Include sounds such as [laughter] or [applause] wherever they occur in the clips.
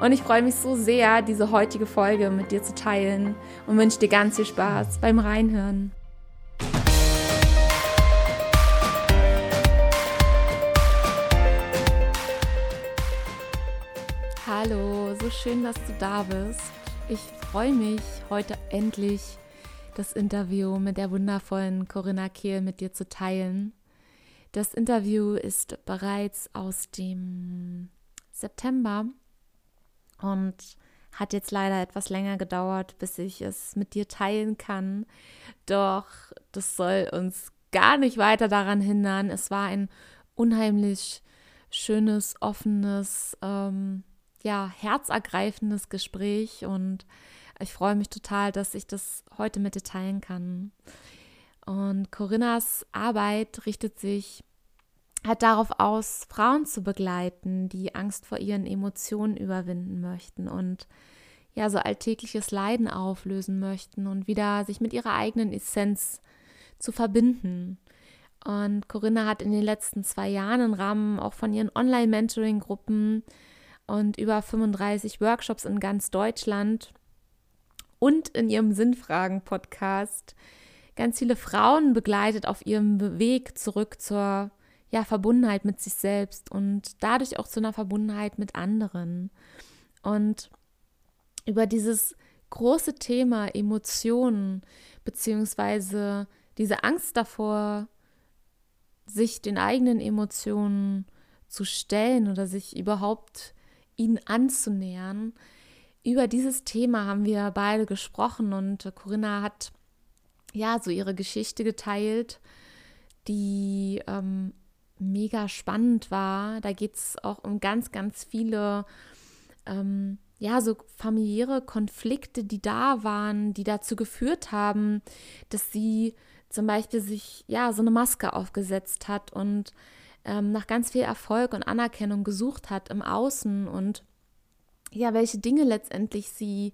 Und ich freue mich so sehr, diese heutige Folge mit dir zu teilen und wünsche dir ganz viel Spaß beim Reinhören. Hallo, so schön, dass du da bist. Ich freue mich, heute endlich das Interview mit der wundervollen Corinna Kehl mit dir zu teilen. Das Interview ist bereits aus dem September und hat jetzt leider etwas länger gedauert, bis ich es mit dir teilen kann. Doch das soll uns gar nicht weiter daran hindern. Es war ein unheimlich schönes, offenes, ähm, ja, herzergreifendes Gespräch und ich freue mich total, dass ich das heute mit dir teilen kann. Und Corinnas Arbeit richtet sich hat darauf aus, Frauen zu begleiten, die Angst vor ihren Emotionen überwinden möchten und ja, so alltägliches Leiden auflösen möchten und wieder sich mit ihrer eigenen Essenz zu verbinden. Und Corinna hat in den letzten zwei Jahren im Rahmen auch von ihren Online-Mentoring-Gruppen und über 35 Workshops in ganz Deutschland und in ihrem Sinnfragen-Podcast ganz viele Frauen begleitet auf ihrem Weg zurück zur ja, Verbundenheit mit sich selbst und dadurch auch zu einer Verbundenheit mit anderen. Und über dieses große Thema Emotionen beziehungsweise diese Angst davor, sich den eigenen Emotionen zu stellen oder sich überhaupt ihnen anzunähern. Über dieses Thema haben wir beide gesprochen und Corinna hat ja so ihre Geschichte geteilt, die ähm, mega spannend war. Da geht es auch um ganz, ganz viele, ähm, ja, so familiäre Konflikte, die da waren, die dazu geführt haben, dass sie zum Beispiel sich, ja, so eine Maske aufgesetzt hat und ähm, nach ganz viel Erfolg und Anerkennung gesucht hat im Außen und ja, welche Dinge letztendlich sie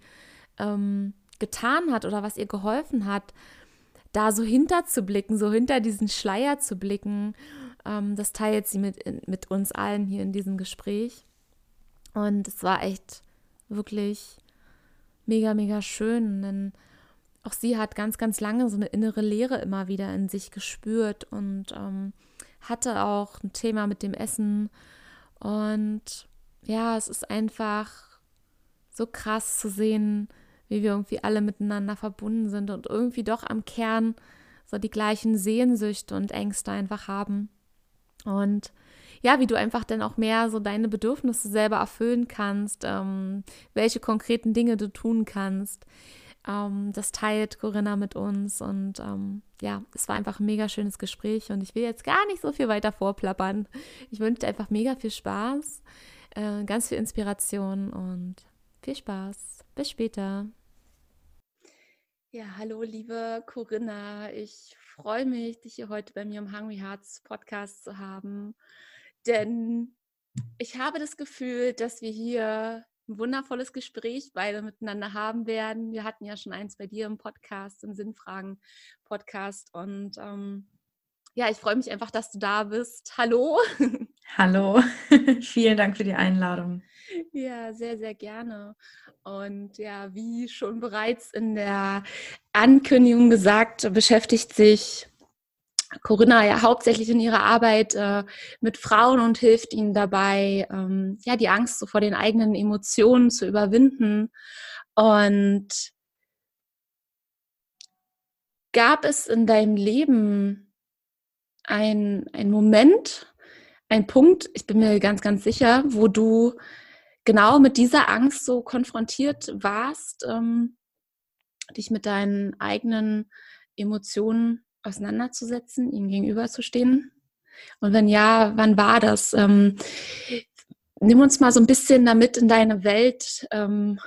ähm, getan hat oder was ihr geholfen hat, da so hinterzublicken, so hinter diesen Schleier zu blicken das teilt sie mit, mit uns allen hier in diesem Gespräch. Und es war echt wirklich mega, mega schön, denn auch sie hat ganz, ganz lange so eine innere Leere immer wieder in sich gespürt und ähm, hatte auch ein Thema mit dem Essen. Und ja, es ist einfach so krass zu sehen, wie wir irgendwie alle miteinander verbunden sind und irgendwie doch am Kern so die gleichen Sehnsüchte und Ängste einfach haben. Und ja, wie du einfach dann auch mehr so deine Bedürfnisse selber erfüllen kannst, ähm, welche konkreten Dinge du tun kannst. Ähm, das teilt Corinna mit uns und ähm, ja, es war einfach ein mega schönes Gespräch und ich will jetzt gar nicht so viel weiter vorplappern. Ich wünsche dir einfach mega viel Spaß, äh, ganz viel Inspiration und viel Spaß. Bis später. Ja, hallo liebe Corinna. Ich freue mich, dich hier heute bei mir im Hungry Hearts Podcast zu haben, denn ich habe das Gefühl, dass wir hier ein wundervolles Gespräch beide miteinander haben werden. Wir hatten ja schon eins bei dir im Podcast, im Sinnfragen-Podcast und ähm, ja, ich freue mich einfach, dass du da bist. Hallo. [laughs] Hallo, [laughs] vielen Dank für die Einladung. Ja, sehr, sehr gerne. Und ja, wie schon bereits in der Ankündigung gesagt, beschäftigt sich Corinna ja hauptsächlich in ihrer Arbeit äh, mit Frauen und hilft ihnen dabei, ähm, ja, die Angst so vor den eigenen Emotionen zu überwinden. Und gab es in deinem Leben ein, ein Moment, ein Punkt, ich bin mir ganz, ganz sicher, wo du genau mit dieser Angst so konfrontiert warst, ähm, dich mit deinen eigenen Emotionen auseinanderzusetzen, ihnen gegenüberzustehen? Und wenn ja, wann war das? Ähm, nimm uns mal so ein bisschen damit in deine Welt. Ähm,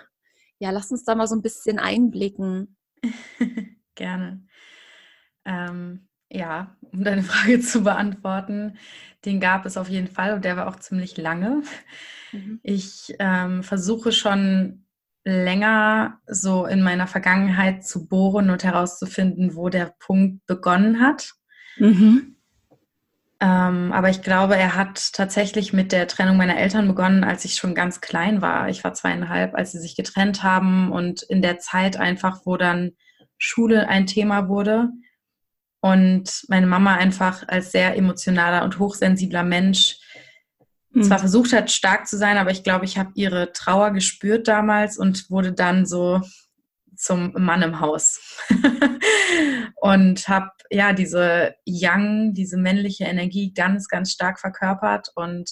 ja, lass uns da mal so ein bisschen einblicken. [laughs] Gerne. Ähm, ja, um deine [laughs] Frage zu beantworten, den gab es auf jeden Fall und der war auch ziemlich lange. Mhm. Ich ähm, versuche schon länger so in meiner Vergangenheit zu bohren und herauszufinden, wo der Punkt begonnen hat. Mhm. Ähm, aber ich glaube, er hat tatsächlich mit der Trennung meiner Eltern begonnen, als ich schon ganz klein war. Ich war zweieinhalb, als sie sich getrennt haben und in der Zeit einfach, wo dann Schule ein Thema wurde und meine Mama einfach als sehr emotionaler und hochsensibler Mensch mhm. zwar versucht hat, stark zu sein, aber ich glaube, ich habe ihre Trauer gespürt damals und wurde dann so zum Mann im Haus [laughs] und habe ja diese Young, diese männliche Energie ganz, ganz stark verkörpert. Und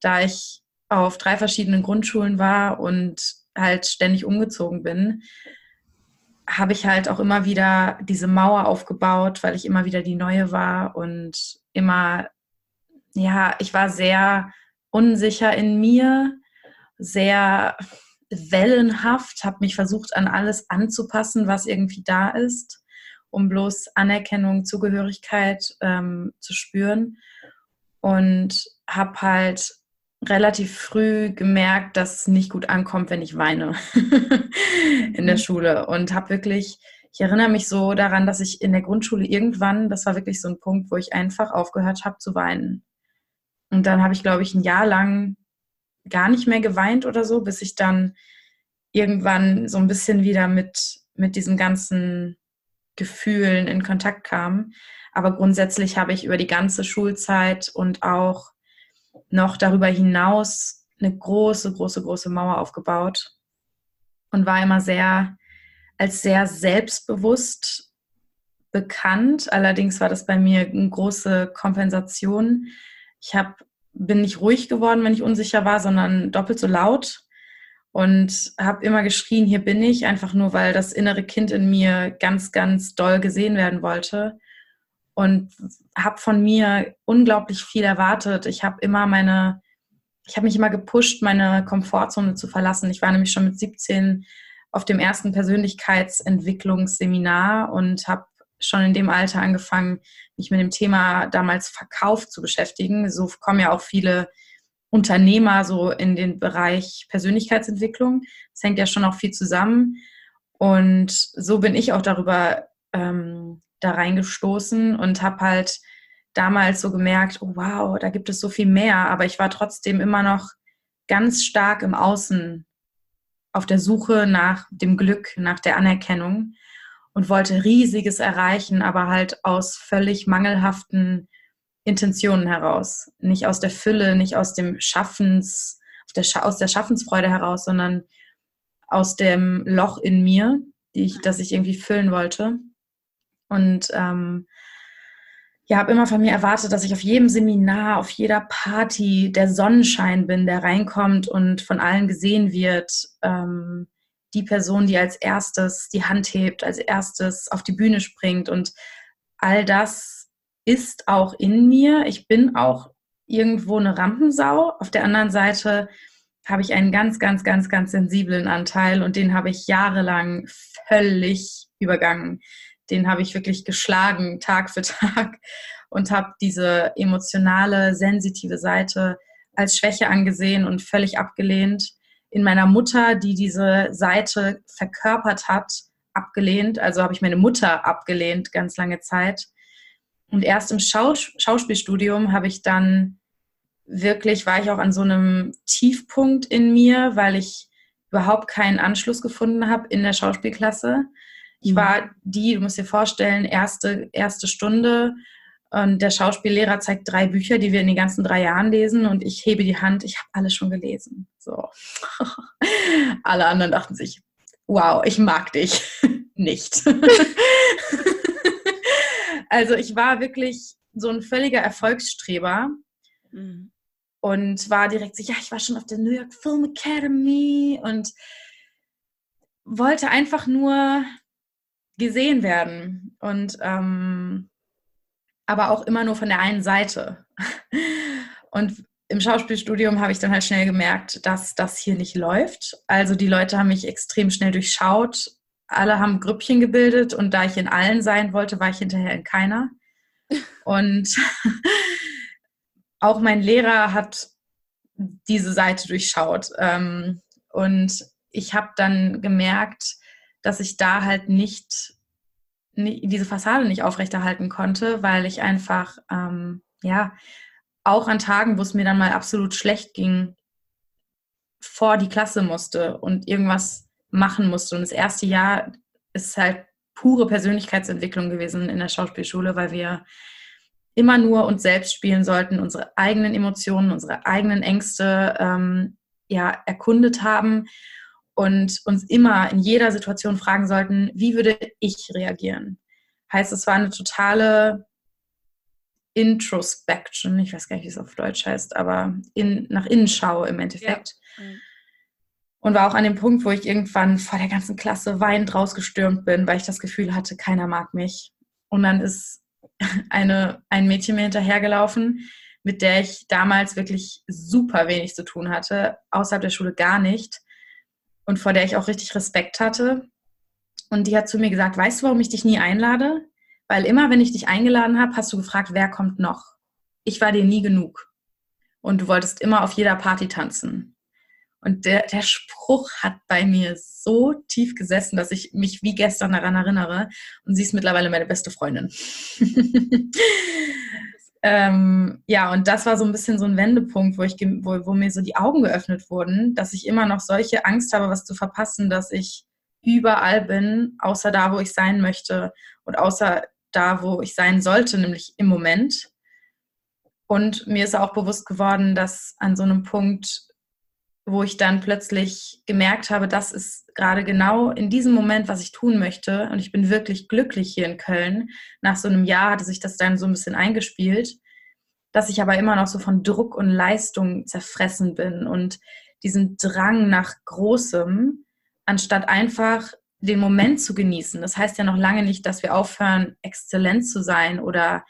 da ich auf drei verschiedenen Grundschulen war und halt ständig umgezogen bin, habe ich halt auch immer wieder diese Mauer aufgebaut, weil ich immer wieder die Neue war und immer, ja, ich war sehr unsicher in mir, sehr wellenhaft, habe mich versucht, an alles anzupassen, was irgendwie da ist, um bloß Anerkennung, Zugehörigkeit ähm, zu spüren. Und habe halt relativ früh gemerkt, dass es nicht gut ankommt, wenn ich weine [laughs] in der mhm. Schule. Und habe wirklich, ich erinnere mich so daran, dass ich in der Grundschule irgendwann, das war wirklich so ein Punkt, wo ich einfach aufgehört habe zu weinen. Und dann habe ich, glaube ich, ein Jahr lang gar nicht mehr geweint oder so, bis ich dann irgendwann so ein bisschen wieder mit, mit diesen ganzen Gefühlen in Kontakt kam. Aber grundsätzlich habe ich über die ganze Schulzeit und auch noch darüber hinaus eine große, große, große Mauer aufgebaut und war immer sehr als sehr selbstbewusst bekannt. Allerdings war das bei mir eine große Kompensation. Ich habe bin nicht ruhig geworden, wenn ich unsicher war, sondern doppelt so laut und habe immer geschrien, hier bin ich, einfach nur, weil das innere Kind in mir ganz, ganz doll gesehen werden wollte und habe von mir unglaublich viel erwartet. Ich habe immer meine, ich habe mich immer gepusht, meine Komfortzone zu verlassen. Ich war nämlich schon mit 17 auf dem ersten Persönlichkeitsentwicklungsseminar und habe schon in dem Alter angefangen, mich mit dem Thema damals Verkauf zu beschäftigen. So kommen ja auch viele Unternehmer so in den Bereich Persönlichkeitsentwicklung. Das hängt ja schon auch viel zusammen. Und so bin ich auch darüber ähm, da reingestoßen und habe halt damals so gemerkt, oh wow, da gibt es so viel mehr. Aber ich war trotzdem immer noch ganz stark im Außen auf der Suche nach dem Glück, nach der Anerkennung und wollte riesiges erreichen, aber halt aus völlig mangelhaften Intentionen heraus. Nicht aus der Fülle, nicht aus dem Schaffens, aus der Schaffensfreude heraus, sondern aus dem Loch in mir, die ich, das ich irgendwie füllen wollte. Und ähm, ja, habe immer von mir erwartet, dass ich auf jedem Seminar, auf jeder Party der Sonnenschein bin, der reinkommt und von allen gesehen wird. Ähm, die Person, die als erstes die Hand hebt, als erstes auf die Bühne springt. Und all das ist auch in mir. Ich bin auch irgendwo eine Rampensau. Auf der anderen Seite habe ich einen ganz, ganz, ganz, ganz sensiblen Anteil und den habe ich jahrelang völlig übergangen. Den habe ich wirklich geschlagen, Tag für [laughs] Tag und habe diese emotionale, sensitive Seite als Schwäche angesehen und völlig abgelehnt in meiner Mutter, die diese Seite verkörpert hat, abgelehnt. Also habe ich meine Mutter abgelehnt ganz lange Zeit. Und erst im Schaus Schauspielstudium habe ich dann wirklich, war ich auch an so einem Tiefpunkt in mir, weil ich überhaupt keinen Anschluss gefunden habe in der Schauspielklasse. Ich mhm. war die, du musst dir vorstellen, erste, erste Stunde und der Schauspiellehrer zeigt drei Bücher, die wir in den ganzen drei Jahren lesen und ich hebe die Hand, ich habe alles schon gelesen. So. [laughs] Alle anderen dachten sich, wow, ich mag dich [laughs] nicht. [laughs] also ich war wirklich so ein völliger Erfolgsstreber mhm. und war direkt so, ja, ich war schon auf der New York Film Academy und wollte einfach nur gesehen werden. Und ähm, aber auch immer nur von der einen Seite. [laughs] Und im Schauspielstudium habe ich dann halt schnell gemerkt, dass das hier nicht läuft. Also die Leute haben mich extrem schnell durchschaut, alle haben Grüppchen gebildet und da ich in allen sein wollte, war ich hinterher in keiner. [laughs] Und auch mein Lehrer hat diese Seite durchschaut. Ähm, und ich habe dann gemerkt, dass ich da halt nicht, diese Fassade nicht aufrechterhalten konnte, weil ich einfach, ähm, ja, auch an Tagen, wo es mir dann mal absolut schlecht ging, vor die Klasse musste und irgendwas machen musste. Und das erste Jahr ist halt pure Persönlichkeitsentwicklung gewesen in der Schauspielschule, weil wir immer nur uns selbst spielen sollten, unsere eigenen Emotionen, unsere eigenen Ängste ähm, ja, erkundet haben und uns immer in jeder Situation fragen sollten, wie würde ich reagieren? Heißt, es war eine totale Introspection, ich weiß gar nicht, wie es auf Deutsch heißt, aber in, nach Innenschau im Endeffekt. Ja. Mhm. Und war auch an dem Punkt, wo ich irgendwann vor der ganzen Klasse weinend rausgestürmt bin, weil ich das Gefühl hatte, keiner mag mich. Und dann ist [laughs] eine, ein Mädchen mir hinterhergelaufen, mit der ich damals wirklich super wenig zu tun hatte, außerhalb der Schule gar nicht. Und vor der ich auch richtig Respekt hatte. Und die hat zu mir gesagt, weißt du, warum ich dich nie einlade? Weil immer, wenn ich dich eingeladen habe, hast du gefragt, wer kommt noch? Ich war dir nie genug. Und du wolltest immer auf jeder Party tanzen. Und der, der Spruch hat bei mir so tief gesessen, dass ich mich wie gestern daran erinnere. Und sie ist mittlerweile meine beste Freundin. [laughs] ähm, ja, und das war so ein bisschen so ein Wendepunkt, wo, ich, wo, wo mir so die Augen geöffnet wurden, dass ich immer noch solche Angst habe, was zu verpassen, dass ich überall bin, außer da, wo ich sein möchte und außer da, wo ich sein sollte, nämlich im Moment. Und mir ist auch bewusst geworden, dass an so einem Punkt, wo ich dann plötzlich gemerkt habe, das ist gerade genau in diesem Moment, was ich tun möchte. Und ich bin wirklich glücklich hier in Köln. Nach so einem Jahr hatte sich das dann so ein bisschen eingespielt, dass ich aber immer noch so von Druck und Leistung zerfressen bin und diesen Drang nach Großem, anstatt einfach den Moment zu genießen. Das heißt ja noch lange nicht, dass wir aufhören, exzellent zu sein oder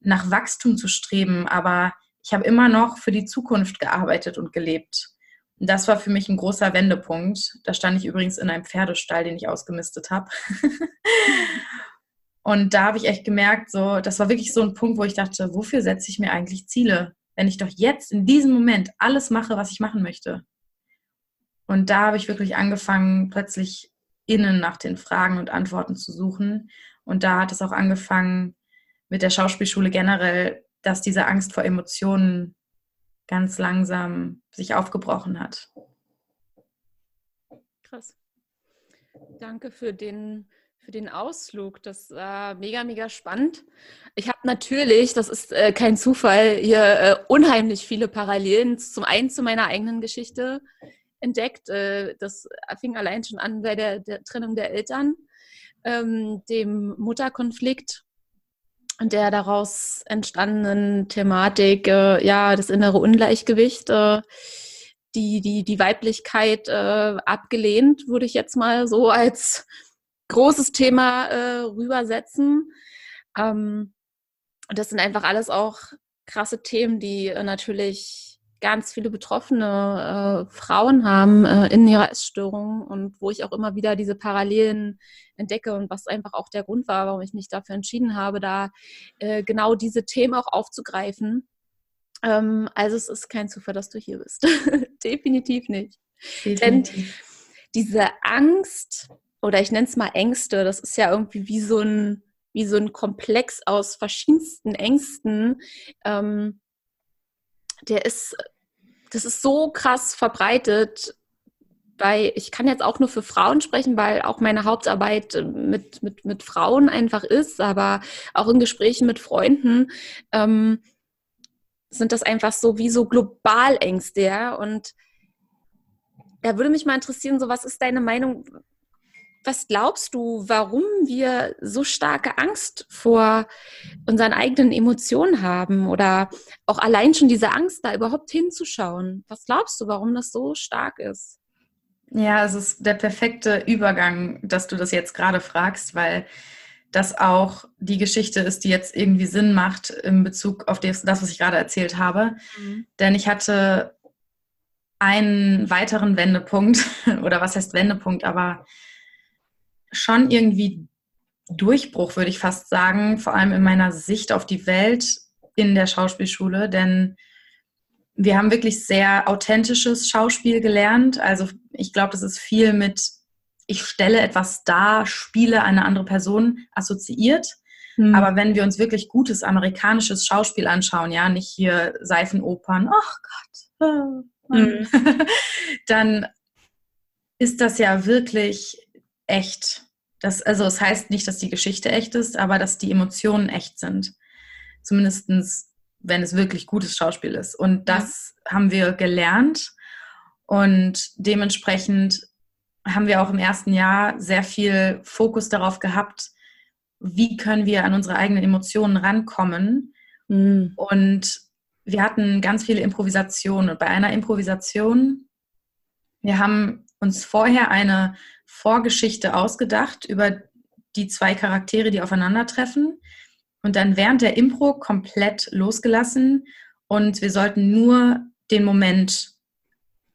nach Wachstum zu streben, aber ich habe immer noch für die Zukunft gearbeitet und gelebt. Das war für mich ein großer Wendepunkt. Da stand ich übrigens in einem Pferdestall, den ich ausgemistet habe. [laughs] und da habe ich echt gemerkt, so, das war wirklich so ein Punkt, wo ich dachte, wofür setze ich mir eigentlich Ziele, wenn ich doch jetzt in diesem Moment alles mache, was ich machen möchte. Und da habe ich wirklich angefangen, plötzlich innen nach den Fragen und Antworten zu suchen. Und da hat es auch angefangen mit der Schauspielschule generell, dass diese Angst vor Emotionen ganz langsam sich aufgebrochen hat. Krass. Danke für den, für den Ausflug. Das war mega, mega spannend. Ich habe natürlich, das ist äh, kein Zufall, hier äh, unheimlich viele Parallelen. Zum einen zu meiner eigenen Geschichte, entdeckt. Äh, das fing allein schon an bei der, der Trennung der Eltern, ähm, dem Mutterkonflikt der daraus entstandenen Thematik, äh, ja, das innere Ungleichgewicht, äh, die, die, die Weiblichkeit abgelehnt, würde ich jetzt mal so [laughs] als großes Thema rübersetzen. Ähm, das sind einfach alles auch krasse Themen, die natürlich ganz viele betroffene äh, Frauen haben äh, in ihrer Essstörung und wo ich auch immer wieder diese Parallelen entdecke und was einfach auch der Grund war, warum ich mich dafür entschieden habe, da äh, genau diese Themen auch aufzugreifen. Ähm, also es ist kein Zufall, dass du hier bist. [laughs] Definitiv nicht. Definitiv. Denn diese Angst oder ich nenne es mal Ängste, das ist ja irgendwie wie so ein wie so ein Komplex aus verschiedensten Ängsten. Ähm, der ist, das ist so krass verbreitet, weil ich kann jetzt auch nur für Frauen sprechen, weil auch meine Hauptarbeit mit, mit, mit Frauen einfach ist, aber auch in Gesprächen mit Freunden ähm, sind das einfach so wie so Globalängste, ja. Und da würde mich mal interessieren, so was ist deine Meinung? Was glaubst du, warum wir so starke Angst vor unseren eigenen Emotionen haben oder auch allein schon diese Angst, da überhaupt hinzuschauen? Was glaubst du, warum das so stark ist? Ja, es ist der perfekte Übergang, dass du das jetzt gerade fragst, weil das auch die Geschichte ist, die jetzt irgendwie Sinn macht in Bezug auf das, was ich gerade erzählt habe. Mhm. Denn ich hatte einen weiteren Wendepunkt, [laughs] oder was heißt Wendepunkt, aber schon irgendwie Durchbruch, würde ich fast sagen, vor allem in meiner Sicht auf die Welt in der Schauspielschule, denn wir haben wirklich sehr authentisches Schauspiel gelernt. Also ich glaube, das ist viel mit, ich stelle etwas dar, spiele eine andere Person assoziiert. Hm. Aber wenn wir uns wirklich gutes amerikanisches Schauspiel anschauen, ja, nicht hier Seifenopern, ach Gott, hm. [laughs] dann ist das ja wirklich echt. Das, also es das heißt nicht, dass die Geschichte echt ist, aber dass die Emotionen echt sind. Zumindest wenn es wirklich gutes Schauspiel ist. Und das ja. haben wir gelernt. Und dementsprechend haben wir auch im ersten Jahr sehr viel Fokus darauf gehabt, wie können wir an unsere eigenen Emotionen rankommen. Mhm. Und wir hatten ganz viele Improvisationen. Und bei einer Improvisation, wir haben uns vorher eine Vorgeschichte ausgedacht über die zwei Charaktere, die aufeinandertreffen und dann während der Impro komplett losgelassen und wir sollten nur den Moment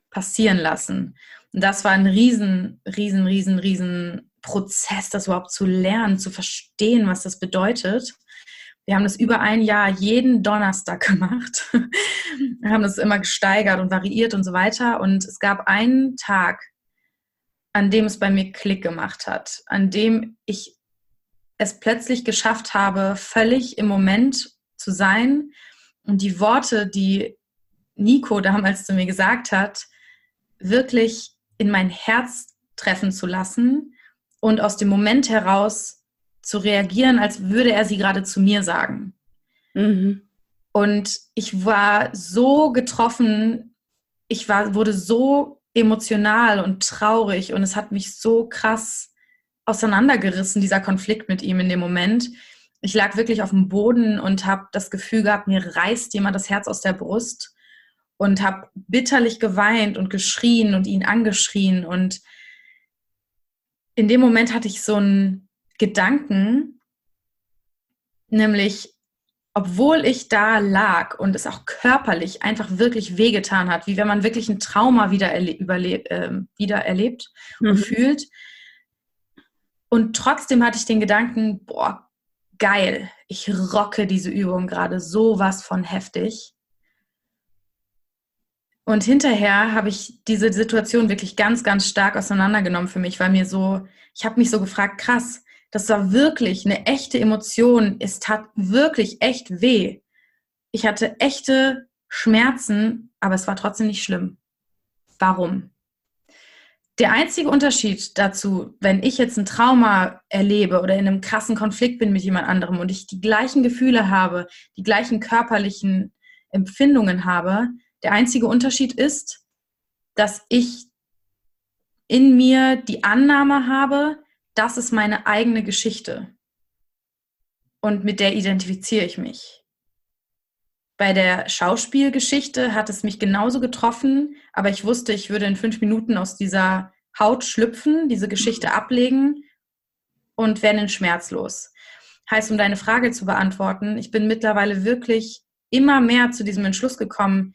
passieren lassen. Und das war ein riesen, riesen, riesen, riesen Prozess, das überhaupt zu lernen, zu verstehen, was das bedeutet. Wir haben das über ein Jahr jeden Donnerstag [laughs] gemacht. Wir haben das immer gesteigert und variiert und so weiter. Und es gab einen Tag, an dem es bei mir Klick gemacht hat, an dem ich es plötzlich geschafft habe, völlig im Moment zu sein und die Worte, die Nico damals zu mir gesagt hat, wirklich in mein Herz treffen zu lassen und aus dem Moment heraus zu reagieren, als würde er sie gerade zu mir sagen. Mhm. Und ich war so getroffen, ich war, wurde so emotional und traurig und es hat mich so krass auseinandergerissen, dieser Konflikt mit ihm in dem Moment. Ich lag wirklich auf dem Boden und habe das Gefühl gehabt, mir reißt jemand das Herz aus der Brust und habe bitterlich geweint und geschrien und ihn angeschrien. Und in dem Moment hatte ich so einen Gedanken, nämlich, obwohl ich da lag und es auch körperlich einfach wirklich wehgetan hat, wie wenn man wirklich ein Trauma wieder, erle äh, wieder erlebt und mhm. fühlt, und trotzdem hatte ich den Gedanken, boah, geil, ich rocke diese Übung gerade sowas von heftig. Und hinterher habe ich diese Situation wirklich ganz, ganz stark auseinandergenommen für mich, weil mir so, ich habe mich so gefragt, krass, das war wirklich eine echte Emotion. Es tat wirklich echt weh. Ich hatte echte Schmerzen, aber es war trotzdem nicht schlimm. Warum? Der einzige Unterschied dazu, wenn ich jetzt ein Trauma erlebe oder in einem krassen Konflikt bin mit jemand anderem und ich die gleichen Gefühle habe, die gleichen körperlichen Empfindungen habe, der einzige Unterschied ist, dass ich in mir die Annahme habe, das ist meine eigene Geschichte. Und mit der identifiziere ich mich. Bei der Schauspielgeschichte hat es mich genauso getroffen, aber ich wusste, ich würde in fünf Minuten aus dieser Haut schlüpfen, diese Geschichte mhm. ablegen und werden schmerzlos. Heißt, um deine Frage zu beantworten, ich bin mittlerweile wirklich immer mehr zu diesem Entschluss gekommen,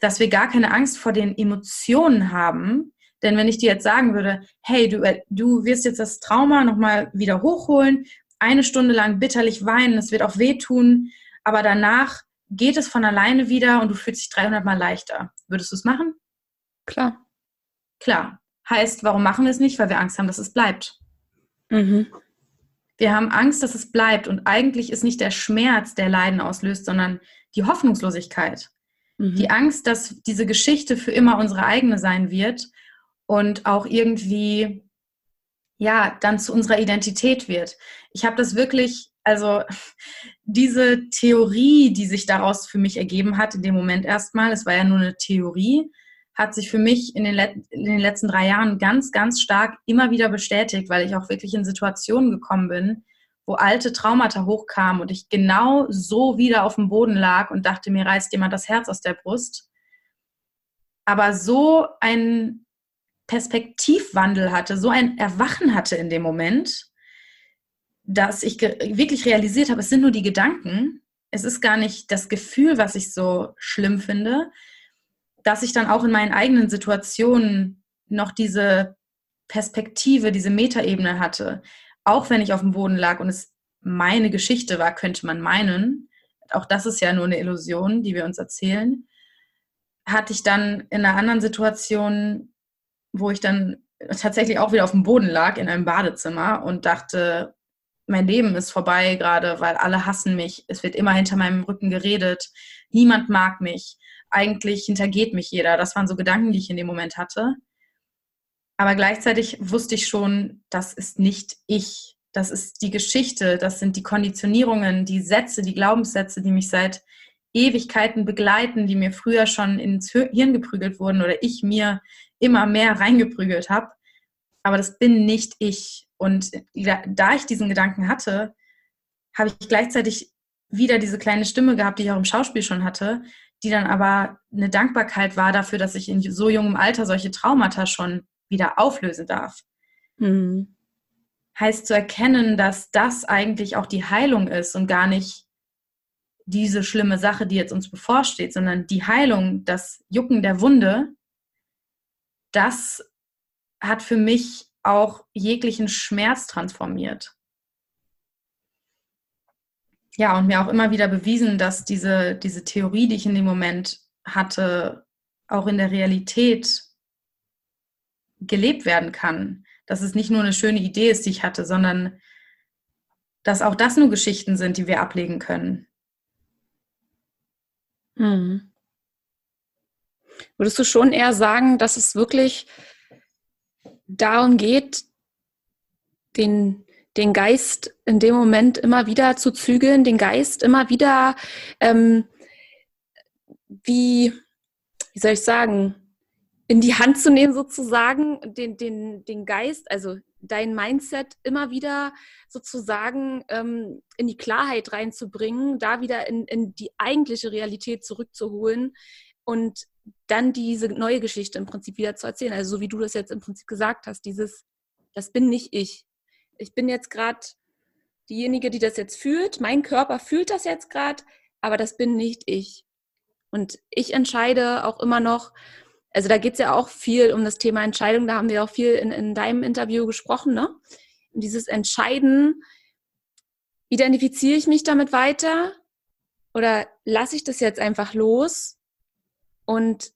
dass wir gar keine Angst vor den Emotionen haben. Denn wenn ich dir jetzt sagen würde, hey, du, äh, du wirst jetzt das Trauma nochmal wieder hochholen, eine Stunde lang bitterlich weinen, es wird auch wehtun, aber danach geht es von alleine wieder und du fühlst dich 300 Mal leichter. Würdest du es machen? Klar. Klar. Heißt, warum machen wir es nicht? Weil wir Angst haben, dass es bleibt. Mhm. Wir haben Angst, dass es bleibt. Und eigentlich ist nicht der Schmerz, der Leiden auslöst, sondern die Hoffnungslosigkeit. Mhm. Die Angst, dass diese Geschichte für immer unsere eigene sein wird und auch irgendwie, ja, dann zu unserer Identität wird. Ich habe das wirklich also [laughs] diese Theorie, die sich daraus für mich ergeben hat, in dem Moment erstmal, es war ja nur eine Theorie, hat sich für mich in den, in den letzten drei Jahren ganz, ganz stark immer wieder bestätigt, weil ich auch wirklich in Situationen gekommen bin, wo alte Traumata hochkamen und ich genau so wieder auf dem Boden lag und dachte, mir reißt jemand das Herz aus der Brust. Aber so ein Perspektivwandel hatte, so ein Erwachen hatte in dem Moment, dass ich wirklich realisiert habe, es sind nur die Gedanken. Es ist gar nicht das Gefühl, was ich so schlimm finde, dass ich dann auch in meinen eigenen Situationen noch diese Perspektive, diese Metaebene hatte, auch wenn ich auf dem Boden lag und es meine Geschichte war, könnte man meinen, auch das ist ja nur eine Illusion, die wir uns erzählen, hatte ich dann in einer anderen Situation, wo ich dann tatsächlich auch wieder auf dem Boden lag in einem Badezimmer und dachte, mein Leben ist vorbei gerade, weil alle hassen mich. Es wird immer hinter meinem Rücken geredet. Niemand mag mich. Eigentlich hintergeht mich jeder. Das waren so Gedanken, die ich in dem Moment hatte. Aber gleichzeitig wusste ich schon, das ist nicht ich. Das ist die Geschichte. Das sind die Konditionierungen, die Sätze, die Glaubenssätze, die mich seit Ewigkeiten begleiten, die mir früher schon ins Hirn geprügelt wurden oder ich mir immer mehr reingeprügelt habe. Aber das bin nicht ich. Und da ich diesen Gedanken hatte, habe ich gleichzeitig wieder diese kleine Stimme gehabt, die ich auch im Schauspiel schon hatte, die dann aber eine Dankbarkeit war dafür, dass ich in so jungem Alter solche Traumata schon wieder auflösen darf. Mhm. Heißt zu erkennen, dass das eigentlich auch die Heilung ist und gar nicht diese schlimme Sache, die jetzt uns bevorsteht, sondern die Heilung, das Jucken der Wunde, das hat für mich auch jeglichen Schmerz transformiert. Ja, und mir auch immer wieder bewiesen, dass diese, diese Theorie, die ich in dem Moment hatte, auch in der Realität gelebt werden kann. Dass es nicht nur eine schöne Idee ist, die ich hatte, sondern dass auch das nur Geschichten sind, die wir ablegen können. Hm. Würdest du schon eher sagen, dass es wirklich darum geht, den, den Geist in dem Moment immer wieder zu zügeln, den Geist immer wieder, ähm, wie, wie soll ich sagen, in die Hand zu nehmen sozusagen, den, den, den Geist, also dein Mindset immer wieder sozusagen ähm, in die Klarheit reinzubringen, da wieder in, in die eigentliche Realität zurückzuholen und dann diese neue Geschichte im Prinzip wieder zu erzählen. Also so wie du das jetzt im Prinzip gesagt hast, dieses, das bin nicht ich. Ich bin jetzt gerade diejenige, die das jetzt fühlt. Mein Körper fühlt das jetzt gerade, aber das bin nicht ich. Und ich entscheide auch immer noch, also da geht es ja auch viel um das Thema Entscheidung, da haben wir auch viel in, in deinem Interview gesprochen, ne? Und dieses Entscheiden, identifiziere ich mich damit weiter oder lasse ich das jetzt einfach los und,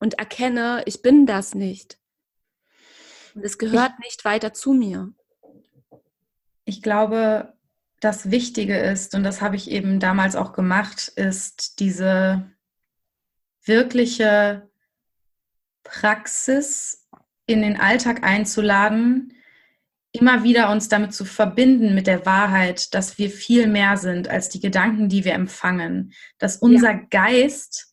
und erkenne, ich bin das nicht. Und es gehört ich, nicht weiter zu mir. Ich glaube, das Wichtige ist, und das habe ich eben damals auch gemacht, ist diese wirkliche Praxis in den Alltag einzuladen, immer wieder uns damit zu verbinden mit der Wahrheit, dass wir viel mehr sind als die Gedanken, die wir empfangen, dass unser ja. Geist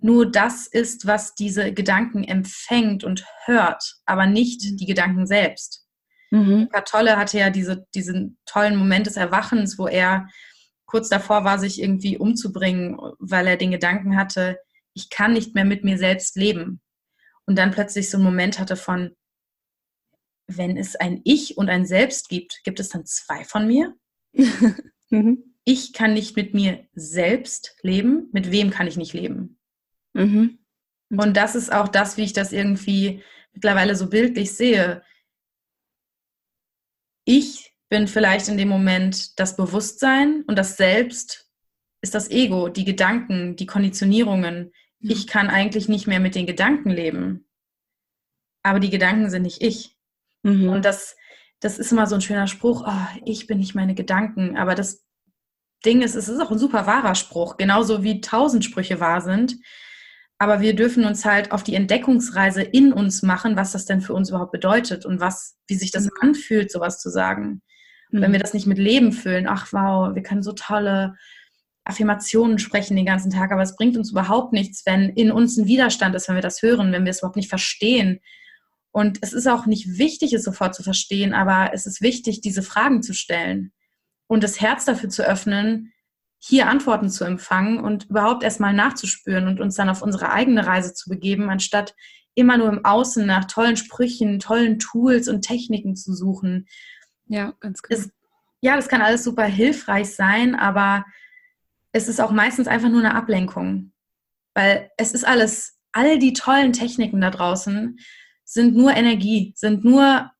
nur das ist, was diese Gedanken empfängt und hört, aber nicht mhm. die Gedanken selbst. Mhm. Tolle hatte ja diese, diesen tollen Moment des Erwachens, wo er kurz davor war, sich irgendwie umzubringen, weil er den Gedanken hatte, ich kann nicht mehr mit mir selbst leben. Und dann plötzlich so einen Moment hatte von, wenn es ein Ich und ein Selbst gibt, gibt es dann zwei von mir? [laughs] mhm. Ich kann nicht mit mir selbst leben. Mit wem kann ich nicht leben? Mhm. Und das ist auch das, wie ich das irgendwie mittlerweile so bildlich sehe. Ich bin vielleicht in dem Moment das Bewusstsein und das Selbst ist das Ego, die Gedanken, die Konditionierungen. Ja. Ich kann eigentlich nicht mehr mit den Gedanken leben. Aber die Gedanken sind nicht ich. Mhm. Und das, das ist immer so ein schöner Spruch, oh, ich bin nicht meine Gedanken. Aber das Ding ist, es ist auch ein super wahrer Spruch, genauso wie tausend Sprüche wahr sind. Aber wir dürfen uns halt auf die Entdeckungsreise in uns machen, was das denn für uns überhaupt bedeutet und was, wie sich das mhm. anfühlt, sowas zu sagen. Mhm. Wenn wir das nicht mit Leben füllen, ach wow, wir können so tolle Affirmationen sprechen den ganzen Tag, aber es bringt uns überhaupt nichts, wenn in uns ein Widerstand ist, wenn wir das hören, wenn wir es überhaupt nicht verstehen. Und es ist auch nicht wichtig, es sofort zu verstehen, aber es ist wichtig, diese Fragen zu stellen und das Herz dafür zu öffnen, hier Antworten zu empfangen und überhaupt erstmal nachzuspüren und uns dann auf unsere eigene Reise zu begeben, anstatt immer nur im Außen nach tollen Sprüchen, tollen Tools und Techniken zu suchen. Ja, ganz genau. Es, ja, das kann alles super hilfreich sein, aber es ist auch meistens einfach nur eine Ablenkung. Weil es ist alles, all die tollen Techniken da draußen sind nur Energie, sind nur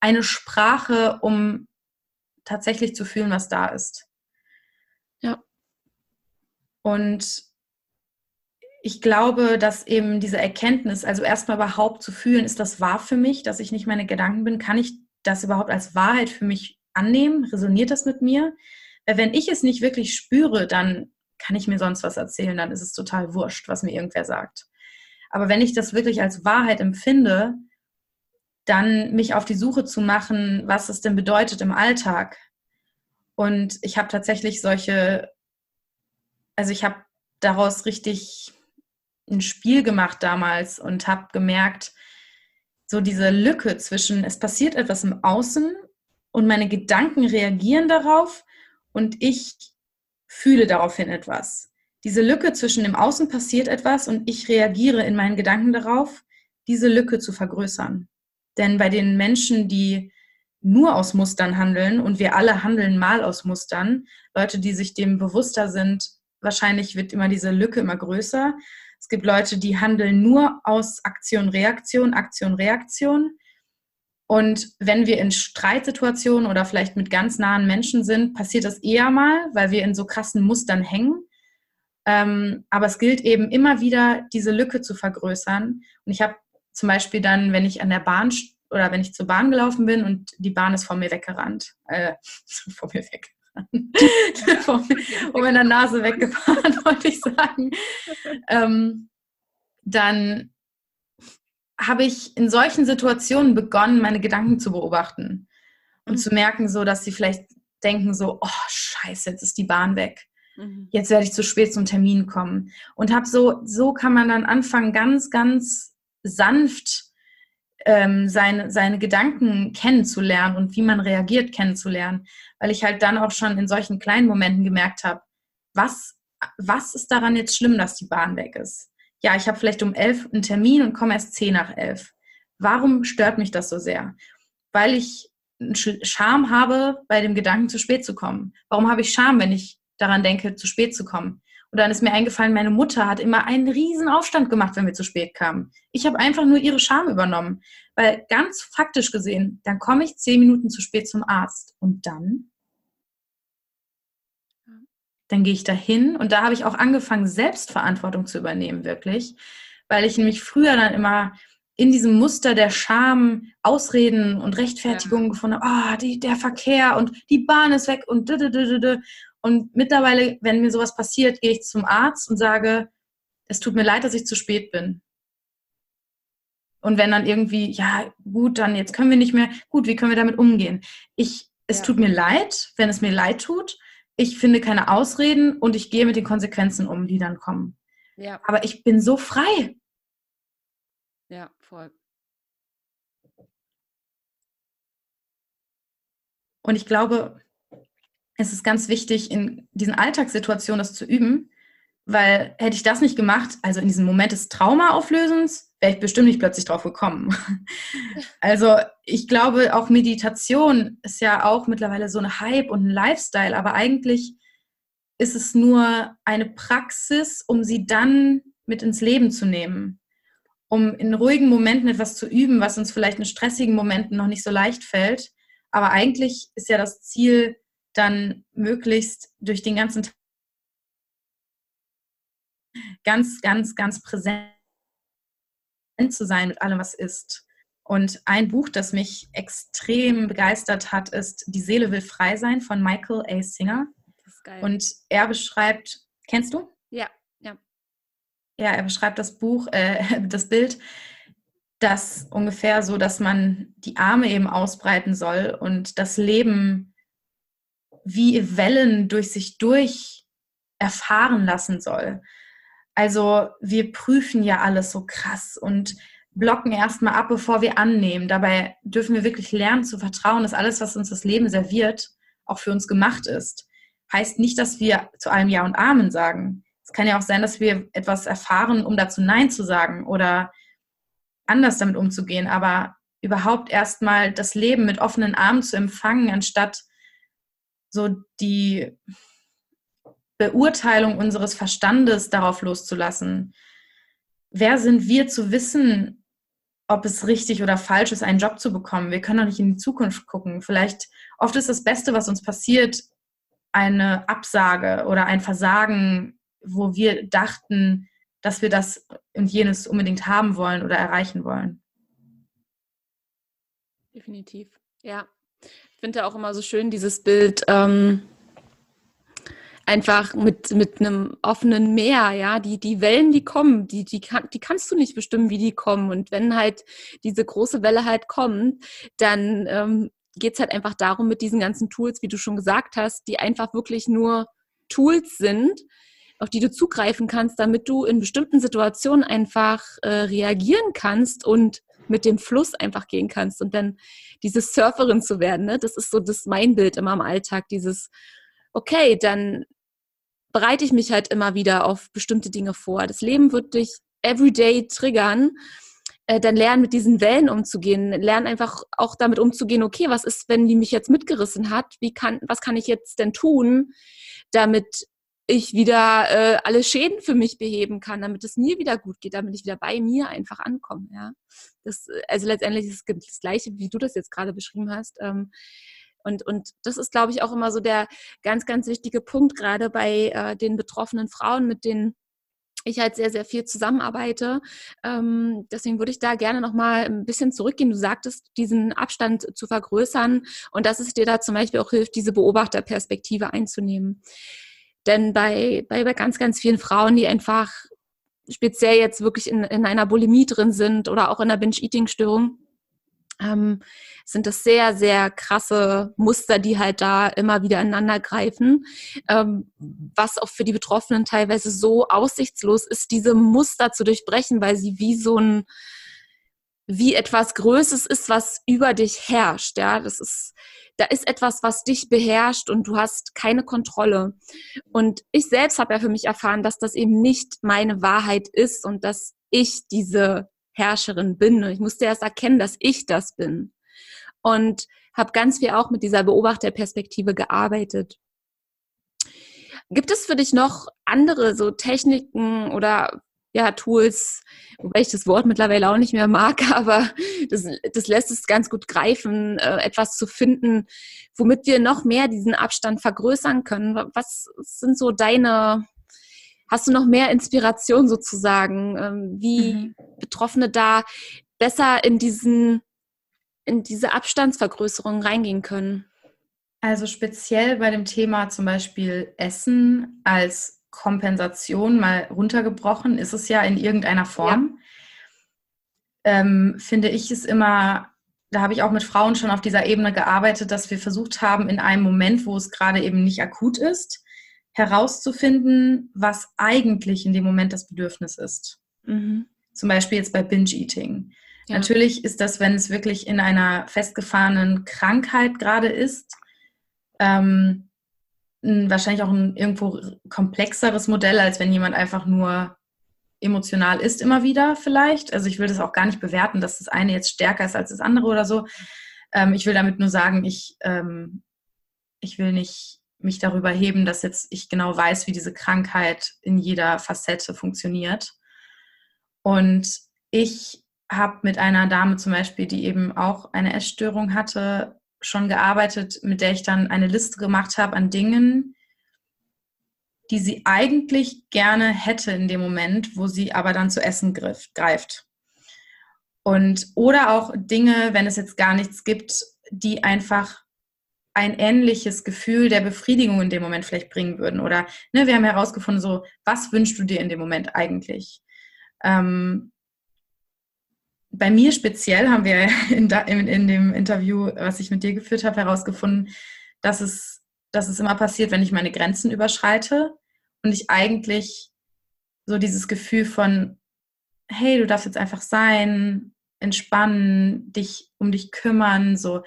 eine Sprache, um tatsächlich zu fühlen, was da ist. Und ich glaube, dass eben diese Erkenntnis, also erstmal überhaupt zu fühlen, ist das wahr für mich, dass ich nicht meine Gedanken bin? Kann ich das überhaupt als Wahrheit für mich annehmen? Resoniert das mit mir? Weil wenn ich es nicht wirklich spüre, dann kann ich mir sonst was erzählen, dann ist es total wurscht, was mir irgendwer sagt. Aber wenn ich das wirklich als Wahrheit empfinde, dann mich auf die Suche zu machen, was es denn bedeutet im Alltag. Und ich habe tatsächlich solche, also ich habe daraus richtig ein Spiel gemacht damals und habe gemerkt, so diese Lücke zwischen, es passiert etwas im Außen und meine Gedanken reagieren darauf und ich fühle daraufhin etwas. Diese Lücke zwischen im Außen passiert etwas und ich reagiere in meinen Gedanken darauf, diese Lücke zu vergrößern. Denn bei den Menschen, die nur aus Mustern handeln und wir alle handeln mal aus Mustern, Leute, die sich dem bewusster sind, wahrscheinlich wird immer diese Lücke immer größer. Es gibt Leute, die handeln nur aus Aktion, Reaktion, Aktion, Reaktion. Und wenn wir in Streitsituationen oder vielleicht mit ganz nahen Menschen sind, passiert das eher mal, weil wir in so krassen Mustern hängen. Ähm, aber es gilt eben immer wieder, diese Lücke zu vergrößern. Und ich habe zum Beispiel dann, wenn ich an der Bahn oder wenn ich zur Bahn gelaufen bin und die Bahn ist vor mir weggerannt, äh, [laughs] vor mir weg, um in der Nase weggefahren, [laughs] wollte ich sagen. Ähm, dann habe ich in solchen Situationen begonnen, meine Gedanken zu beobachten und mhm. zu merken, so dass sie vielleicht denken so, oh Scheiße, jetzt ist die Bahn weg. Mhm. Jetzt werde ich zu spät zum Termin kommen. Und habe so, so kann man dann anfangen, ganz, ganz sanft ähm, seine, seine Gedanken kennenzulernen und wie man reagiert kennenzulernen, weil ich halt dann auch schon in solchen kleinen Momenten gemerkt habe, was, was ist daran jetzt schlimm, dass die Bahn weg ist? Ja, ich habe vielleicht um elf einen Termin und komme erst zehn nach elf. Warum stört mich das so sehr? Weil ich Scham habe, bei dem Gedanken zu spät zu kommen. Warum habe ich Scham, wenn ich daran denke, zu spät zu kommen? Und dann ist mir eingefallen, meine Mutter hat immer einen riesen Aufstand gemacht, wenn wir zu spät kamen. Ich habe einfach nur ihre Scham übernommen. Weil ganz faktisch gesehen, dann komme ich zehn Minuten zu spät zum Arzt. Und dann? Dann gehe ich dahin und da habe ich auch angefangen, Selbstverantwortung zu übernehmen, wirklich. Weil ich nämlich früher dann immer in diesem Muster der Scham Ausreden und Rechtfertigungen ja. gefunden habe, ah, die, der Verkehr und die Bahn ist weg und und mittlerweile, wenn mir sowas passiert, gehe ich zum Arzt und sage, es tut mir leid, dass ich zu spät bin. Und wenn dann irgendwie, ja, gut, dann jetzt können wir nicht mehr, gut, wie können wir damit umgehen? Ich, es ja. tut mir leid, wenn es mir leid tut. Ich finde keine Ausreden und ich gehe mit den Konsequenzen um, die dann kommen. Ja. Aber ich bin so frei. Ja, voll. Und ich glaube, es ist ganz wichtig, in diesen Alltagssituationen das zu üben, weil hätte ich das nicht gemacht, also in diesem Moment des Traumaauflösens, wäre ich bestimmt nicht plötzlich drauf gekommen. [laughs] Also ich glaube, auch Meditation ist ja auch mittlerweile so ein Hype und ein Lifestyle, aber eigentlich ist es nur eine Praxis, um sie dann mit ins Leben zu nehmen, um in ruhigen Momenten etwas zu üben, was uns vielleicht in stressigen Momenten noch nicht so leicht fällt. Aber eigentlich ist ja das Ziel, dann möglichst durch den ganzen Tag ganz, ganz, ganz präsent zu sein mit allem, was ist. Und ein Buch, das mich extrem begeistert hat, ist Die Seele will frei sein von Michael A. Singer. Und er beschreibt, kennst du? Ja, ja. Ja, er beschreibt das Buch, äh, [laughs] das Bild, das ungefähr so, dass man die Arme eben ausbreiten soll und das Leben wie Wellen durch sich durch erfahren lassen soll. Also wir prüfen ja alles so krass und blocken erstmal ab, bevor wir annehmen. Dabei dürfen wir wirklich lernen zu vertrauen, dass alles, was uns das Leben serviert, auch für uns gemacht ist. Heißt nicht, dass wir zu allem Ja und Amen sagen. Es kann ja auch sein, dass wir etwas erfahren, um dazu Nein zu sagen oder anders damit umzugehen. Aber überhaupt erstmal das Leben mit offenen Armen zu empfangen, anstatt so die Beurteilung unseres Verstandes darauf loszulassen. Wer sind wir zu wissen, ob es richtig oder falsch ist, einen Job zu bekommen. Wir können doch nicht in die Zukunft gucken. Vielleicht, oft ist das Beste, was uns passiert, eine Absage oder ein Versagen, wo wir dachten, dass wir das und jenes unbedingt haben wollen oder erreichen wollen. Definitiv, ja. Ich finde auch immer so schön dieses Bild, ähm, einfach mit, mit einem offenen Meer, ja, die, die Wellen, die kommen, die, die, kann, die kannst du nicht bestimmen, wie die kommen. Und wenn halt diese große Welle halt kommt, dann ähm, geht es halt einfach darum, mit diesen ganzen Tools, wie du schon gesagt hast, die einfach wirklich nur Tools sind, auf die du zugreifen kannst, damit du in bestimmten Situationen einfach äh, reagieren kannst und mit dem Fluss einfach gehen kannst und dann diese Surferin zu werden. Ne? Das ist so das mein Bild immer im Alltag, dieses okay, dann bereite ich mich halt immer wieder auf bestimmte Dinge vor. Das Leben wird dich everyday triggern. Äh, dann lernen mit diesen Wellen umzugehen, lernen einfach auch damit umzugehen, okay, was ist, wenn die mich jetzt mitgerissen hat? Wie kann, was kann ich jetzt denn tun, damit ich wieder äh, alle Schäden für mich beheben kann, damit es mir wieder gut geht, damit ich wieder bei mir einfach ankomme. Ja, das, also letztendlich ist es das Gleiche, wie du das jetzt gerade beschrieben hast. Ähm, und, und das ist, glaube ich, auch immer so der ganz, ganz wichtige Punkt, gerade bei äh, den betroffenen Frauen, mit denen ich halt sehr, sehr viel zusammenarbeite. Ähm, deswegen würde ich da gerne nochmal ein bisschen zurückgehen. Du sagtest, diesen Abstand zu vergrößern und dass es dir da zum Beispiel auch hilft, diese Beobachterperspektive einzunehmen. Denn bei, bei, bei ganz, ganz vielen Frauen, die einfach speziell jetzt wirklich in, in einer Bulimie drin sind oder auch in einer Binge-Eating-Störung, ähm, sind das sehr, sehr krasse Muster, die halt da immer wieder ineinander greifen, ähm, was auch für die Betroffenen teilweise so aussichtslos ist, diese Muster zu durchbrechen, weil sie wie so ein, wie etwas Größes ist, was über dich herrscht. Ja, das ist, da ist etwas, was dich beherrscht und du hast keine Kontrolle. Und ich selbst habe ja für mich erfahren, dass das eben nicht meine Wahrheit ist und dass ich diese Herrscherin bin. Ich musste erst erkennen, dass ich das bin. Und habe ganz viel auch mit dieser Beobachterperspektive gearbeitet. Gibt es für dich noch andere so Techniken oder ja, Tools, wobei ich das Wort mittlerweile auch nicht mehr mag, [laughs] aber das, das lässt es ganz gut greifen, äh, etwas zu finden, womit wir noch mehr diesen Abstand vergrößern können. Was sind so deine Hast du noch mehr Inspiration sozusagen, ähm, wie mhm. Betroffene da besser in diesen in diese Abstandsvergrößerung reingehen können? Also speziell bei dem Thema zum Beispiel Essen als Kompensation mal runtergebrochen, ist es ja in irgendeiner Form. Ja. Ähm, finde ich es immer, da habe ich auch mit Frauen schon auf dieser Ebene gearbeitet, dass wir versucht haben, in einem Moment, wo es gerade eben nicht akut ist, herauszufinden, was eigentlich in dem Moment das Bedürfnis ist. Mhm. Zum Beispiel jetzt bei Binge-Eating. Ja. Natürlich ist das, wenn es wirklich in einer festgefahrenen Krankheit gerade ist, ähm, wahrscheinlich auch ein irgendwo komplexeres Modell, als wenn jemand einfach nur emotional ist immer wieder vielleicht. Also ich will das auch gar nicht bewerten, dass das eine jetzt stärker ist als das andere oder so. Ähm, ich will damit nur sagen, ich, ähm, ich will nicht mich darüber heben, dass jetzt ich genau weiß, wie diese Krankheit in jeder Facette funktioniert. Und ich habe mit einer Dame zum Beispiel, die eben auch eine Essstörung hatte, schon gearbeitet, mit der ich dann eine Liste gemacht habe an Dingen, die sie eigentlich gerne hätte in dem Moment, wo sie aber dann zu essen griff, greift. Und oder auch Dinge, wenn es jetzt gar nichts gibt, die einfach ein ähnliches Gefühl der Befriedigung in dem Moment vielleicht bringen würden. Oder ne, wir haben herausgefunden, so, was wünschst du dir in dem Moment eigentlich? Ähm, bei mir speziell haben wir [laughs] in, in, in, dem Interview, was ich mit dir geführt habe, herausgefunden, dass es, dass es immer passiert, wenn ich meine Grenzen überschreite und ich eigentlich so dieses Gefühl von, hey, du darfst jetzt einfach sein, entspannen, dich um dich kümmern, so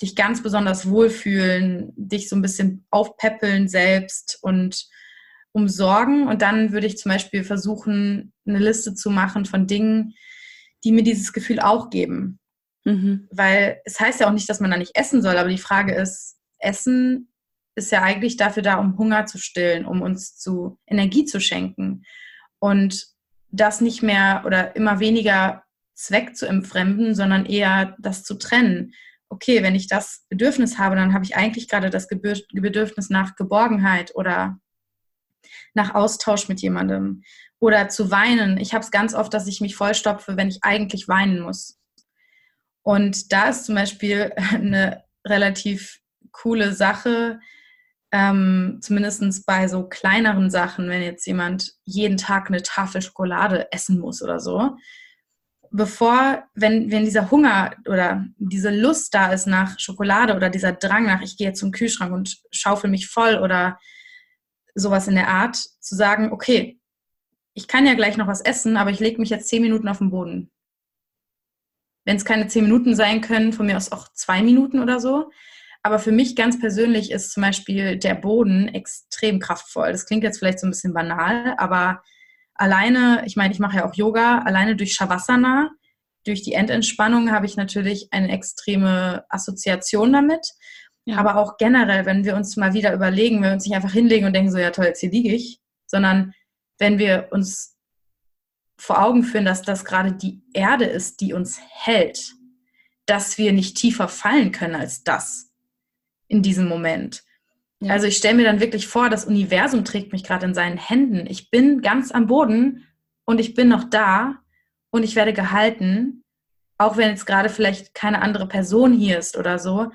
dich ganz besonders wohlfühlen, dich so ein bisschen aufpäppeln selbst und umsorgen. Und dann würde ich zum Beispiel versuchen, eine Liste zu machen von Dingen, die mir dieses Gefühl auch geben. Mhm. Weil es heißt ja auch nicht, dass man da nicht essen soll, aber die Frage ist, Essen ist ja eigentlich dafür da, um Hunger zu stillen, um uns zu Energie zu schenken. Und das nicht mehr oder immer weniger Zweck zu entfremden, sondern eher das zu trennen. Okay, wenn ich das Bedürfnis habe, dann habe ich eigentlich gerade das Bedürfnis nach Geborgenheit oder nach Austausch mit jemandem oder zu weinen. Ich habe es ganz oft, dass ich mich vollstopfe, wenn ich eigentlich weinen muss. Und da ist zum Beispiel [laughs] eine relativ coole Sache, ähm, zumindest bei so kleineren Sachen, wenn jetzt jemand jeden Tag eine Tafel Schokolade essen muss oder so, bevor, wenn, wenn dieser Hunger oder diese Lust da ist nach Schokolade oder dieser Drang nach, ich gehe zum Kühlschrank und schaufel mich voll oder sowas in der Art, zu sagen, okay, ich kann ja gleich noch was essen, aber ich lege mich jetzt zehn Minuten auf den Boden. Wenn es keine zehn Minuten sein können, von mir aus auch zwei Minuten oder so. Aber für mich ganz persönlich ist zum Beispiel der Boden extrem kraftvoll. Das klingt jetzt vielleicht so ein bisschen banal, aber alleine, ich meine, ich mache ja auch Yoga, alleine durch Shavasana, durch die Endentspannung habe ich natürlich eine extreme Assoziation damit. Ja. Aber auch generell, wenn wir uns mal wieder überlegen, wenn wir uns nicht einfach hinlegen und denken, so ja toll, jetzt hier liege ich, sondern wenn wir uns vor Augen führen, dass das gerade die Erde ist, die uns hält, dass wir nicht tiefer fallen können als das in diesem Moment. Ja. Also ich stelle mir dann wirklich vor, das Universum trägt mich gerade in seinen Händen. Ich bin ganz am Boden und ich bin noch da und ich werde gehalten, auch wenn jetzt gerade vielleicht keine andere Person hier ist oder so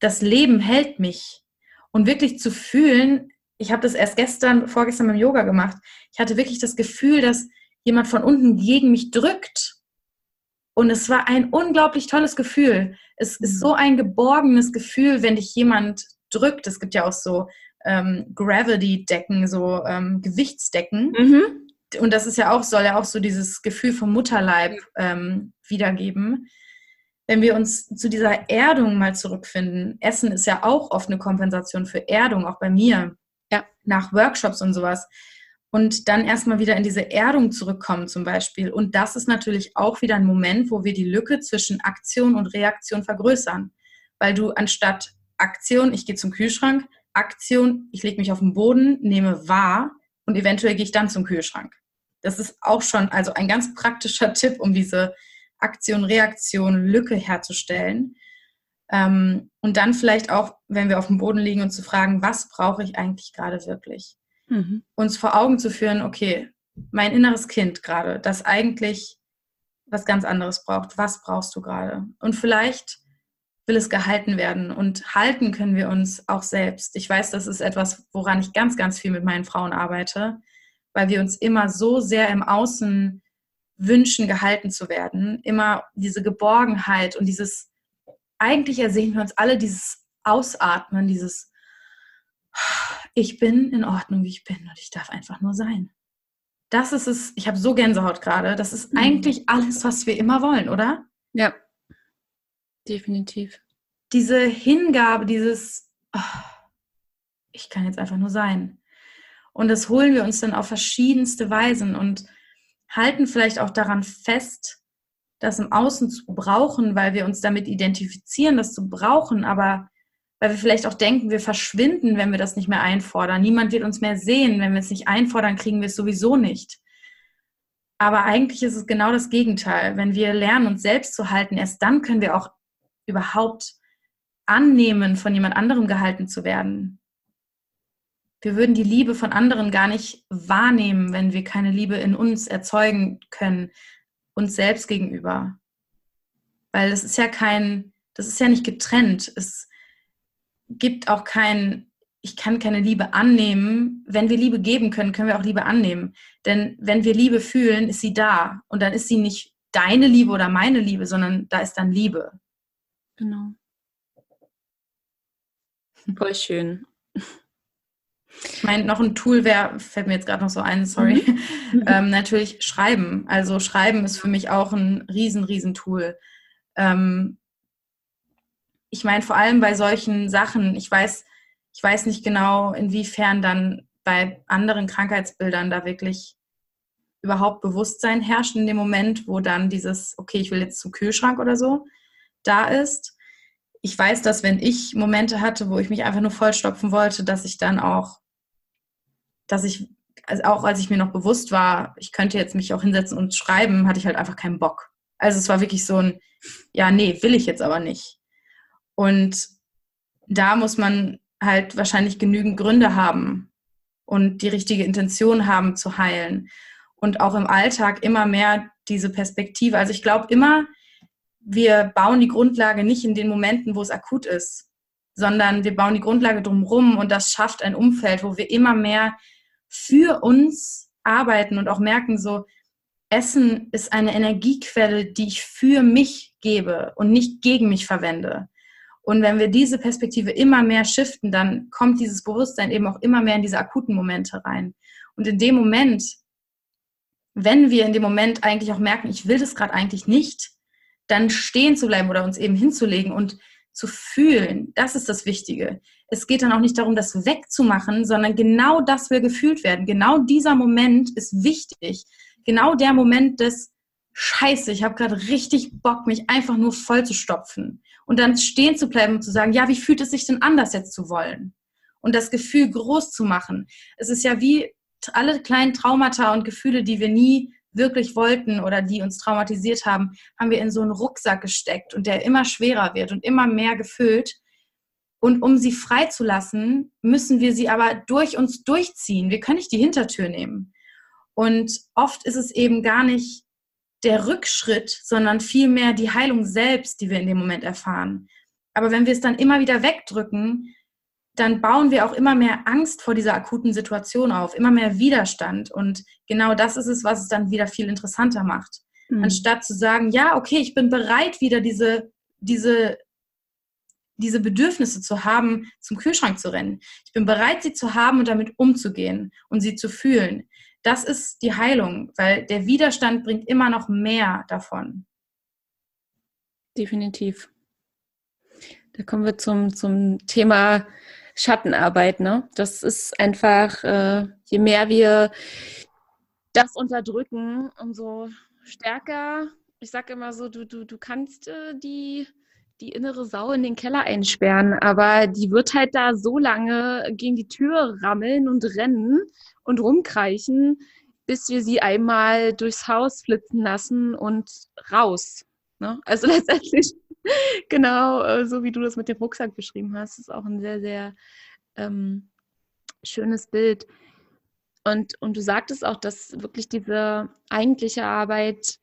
das Leben hält mich. Und wirklich zu fühlen, ich habe das erst gestern, vorgestern beim Yoga gemacht, ich hatte wirklich das Gefühl, dass jemand von unten gegen mich drückt. Und es war ein unglaublich tolles Gefühl. Es ist so ein geborgenes Gefühl, wenn dich jemand drückt. Es gibt ja auch so ähm, Gravity-Decken, so ähm, Gewichtsdecken. Mhm. Und das ist ja auch, soll ja auch so dieses Gefühl vom Mutterleib ähm, wiedergeben wenn wir uns zu dieser Erdung mal zurückfinden, Essen ist ja auch oft eine Kompensation für Erdung, auch bei mir, ja. nach Workshops und sowas. Und dann erstmal wieder in diese Erdung zurückkommen zum Beispiel. Und das ist natürlich auch wieder ein Moment, wo wir die Lücke zwischen Aktion und Reaktion vergrößern. Weil du anstatt Aktion, ich gehe zum Kühlschrank, Aktion, ich lege mich auf den Boden, nehme wahr und eventuell gehe ich dann zum Kühlschrank. Das ist auch schon also ein ganz praktischer [laughs] Tipp, um diese Aktion, Reaktion, Lücke herzustellen. Ähm, und dann vielleicht auch, wenn wir auf dem Boden liegen und zu fragen, was brauche ich eigentlich gerade wirklich? Mhm. Uns vor Augen zu führen, okay, mein inneres Kind gerade, das eigentlich was ganz anderes braucht. Was brauchst du gerade? Und vielleicht will es gehalten werden. Und halten können wir uns auch selbst. Ich weiß, das ist etwas, woran ich ganz, ganz viel mit meinen Frauen arbeite, weil wir uns immer so sehr im Außen wünschen, gehalten zu werden. Immer diese Geborgenheit und dieses, eigentlich ersehen wir uns alle dieses Ausatmen, dieses, ich bin in Ordnung, wie ich bin und ich darf einfach nur sein. Das ist es, ich habe so Gänsehaut gerade, das ist mhm. eigentlich alles, was wir immer wollen, oder? Ja, definitiv. Diese Hingabe, dieses, oh, ich kann jetzt einfach nur sein. Und das holen wir uns dann auf verschiedenste Weisen und halten vielleicht auch daran fest, das im Außen zu brauchen, weil wir uns damit identifizieren, das zu brauchen, aber weil wir vielleicht auch denken, wir verschwinden, wenn wir das nicht mehr einfordern. Niemand wird uns mehr sehen. Wenn wir es nicht einfordern, kriegen wir es sowieso nicht. Aber eigentlich ist es genau das Gegenteil. Wenn wir lernen, uns selbst zu halten, erst dann können wir auch überhaupt annehmen, von jemand anderem gehalten zu werden wir würden die Liebe von anderen gar nicht wahrnehmen, wenn wir keine Liebe in uns erzeugen können, uns selbst gegenüber. Weil das ist ja kein, das ist ja nicht getrennt. Es gibt auch kein, ich kann keine Liebe annehmen. Wenn wir Liebe geben können, können wir auch Liebe annehmen. Denn wenn wir Liebe fühlen, ist sie da. Und dann ist sie nicht deine Liebe oder meine Liebe, sondern da ist dann Liebe. Genau. Voll schön. Ich meine, noch ein Tool wäre, fällt mir jetzt gerade noch so ein, sorry, mhm. [laughs] ähm, natürlich Schreiben. Also Schreiben ist für mich auch ein riesen, riesen Tool. Ähm, ich meine, vor allem bei solchen Sachen, ich weiß, ich weiß nicht genau, inwiefern dann bei anderen Krankheitsbildern da wirklich überhaupt Bewusstsein herrscht in dem Moment, wo dann dieses, okay, ich will jetzt zum Kühlschrank oder so, da ist. Ich weiß, dass wenn ich Momente hatte, wo ich mich einfach nur vollstopfen wollte, dass ich dann auch dass ich, also auch als ich mir noch bewusst war, ich könnte jetzt mich auch hinsetzen und schreiben, hatte ich halt einfach keinen Bock. Also es war wirklich so ein, ja, nee, will ich jetzt aber nicht. Und da muss man halt wahrscheinlich genügend Gründe haben und die richtige Intention haben zu heilen. Und auch im Alltag immer mehr diese Perspektive. Also ich glaube immer, wir bauen die Grundlage nicht in den Momenten, wo es akut ist, sondern wir bauen die Grundlage drumherum und das schafft ein Umfeld, wo wir immer mehr für uns arbeiten und auch merken, so, Essen ist eine Energiequelle, die ich für mich gebe und nicht gegen mich verwende. Und wenn wir diese Perspektive immer mehr shiften, dann kommt dieses Bewusstsein eben auch immer mehr in diese akuten Momente rein. Und in dem Moment, wenn wir in dem Moment eigentlich auch merken, ich will das gerade eigentlich nicht, dann stehen zu bleiben oder uns eben hinzulegen und zu fühlen, das ist das Wichtige. Es geht dann auch nicht darum, das wegzumachen, sondern genau das will gefühlt werden. Genau dieser Moment ist wichtig. Genau der Moment des Scheiße, ich habe gerade richtig Bock, mich einfach nur voll zu stopfen. Und dann stehen zu bleiben und zu sagen, ja, wie fühlt es sich denn an, das jetzt zu wollen? Und das Gefühl groß zu machen. Es ist ja wie alle kleinen Traumata und Gefühle, die wir nie wirklich wollten oder die uns traumatisiert haben, haben wir in so einen Rucksack gesteckt und der immer schwerer wird und immer mehr gefüllt. Und um sie freizulassen, müssen wir sie aber durch uns durchziehen. Wir können nicht die Hintertür nehmen. Und oft ist es eben gar nicht der Rückschritt, sondern vielmehr die Heilung selbst, die wir in dem Moment erfahren. Aber wenn wir es dann immer wieder wegdrücken, dann bauen wir auch immer mehr Angst vor dieser akuten Situation auf, immer mehr Widerstand. Und genau das ist es, was es dann wieder viel interessanter macht. Mhm. Anstatt zu sagen, ja, okay, ich bin bereit, wieder diese, diese, diese Bedürfnisse zu haben, zum Kühlschrank zu rennen. Ich bin bereit, sie zu haben und damit umzugehen und sie zu fühlen. Das ist die Heilung, weil der Widerstand bringt immer noch mehr davon. Definitiv. Da kommen wir zum, zum Thema Schattenarbeit. Ne? Das ist einfach, äh, je mehr wir das unterdrücken, umso stärker, ich sage immer so, du, du, du kannst äh, die, die innere Sau in den Keller einsperren, aber die wird halt da so lange gegen die Tür rammeln und rennen und rumkreichen, bis wir sie einmal durchs Haus flitzen lassen und raus. Ne? Also [laughs] letztendlich genau, äh, so wie du das mit dem Rucksack beschrieben hast, ist auch ein sehr, sehr ähm, schönes Bild. Und, und du sagtest auch, dass wirklich diese eigentliche Arbeit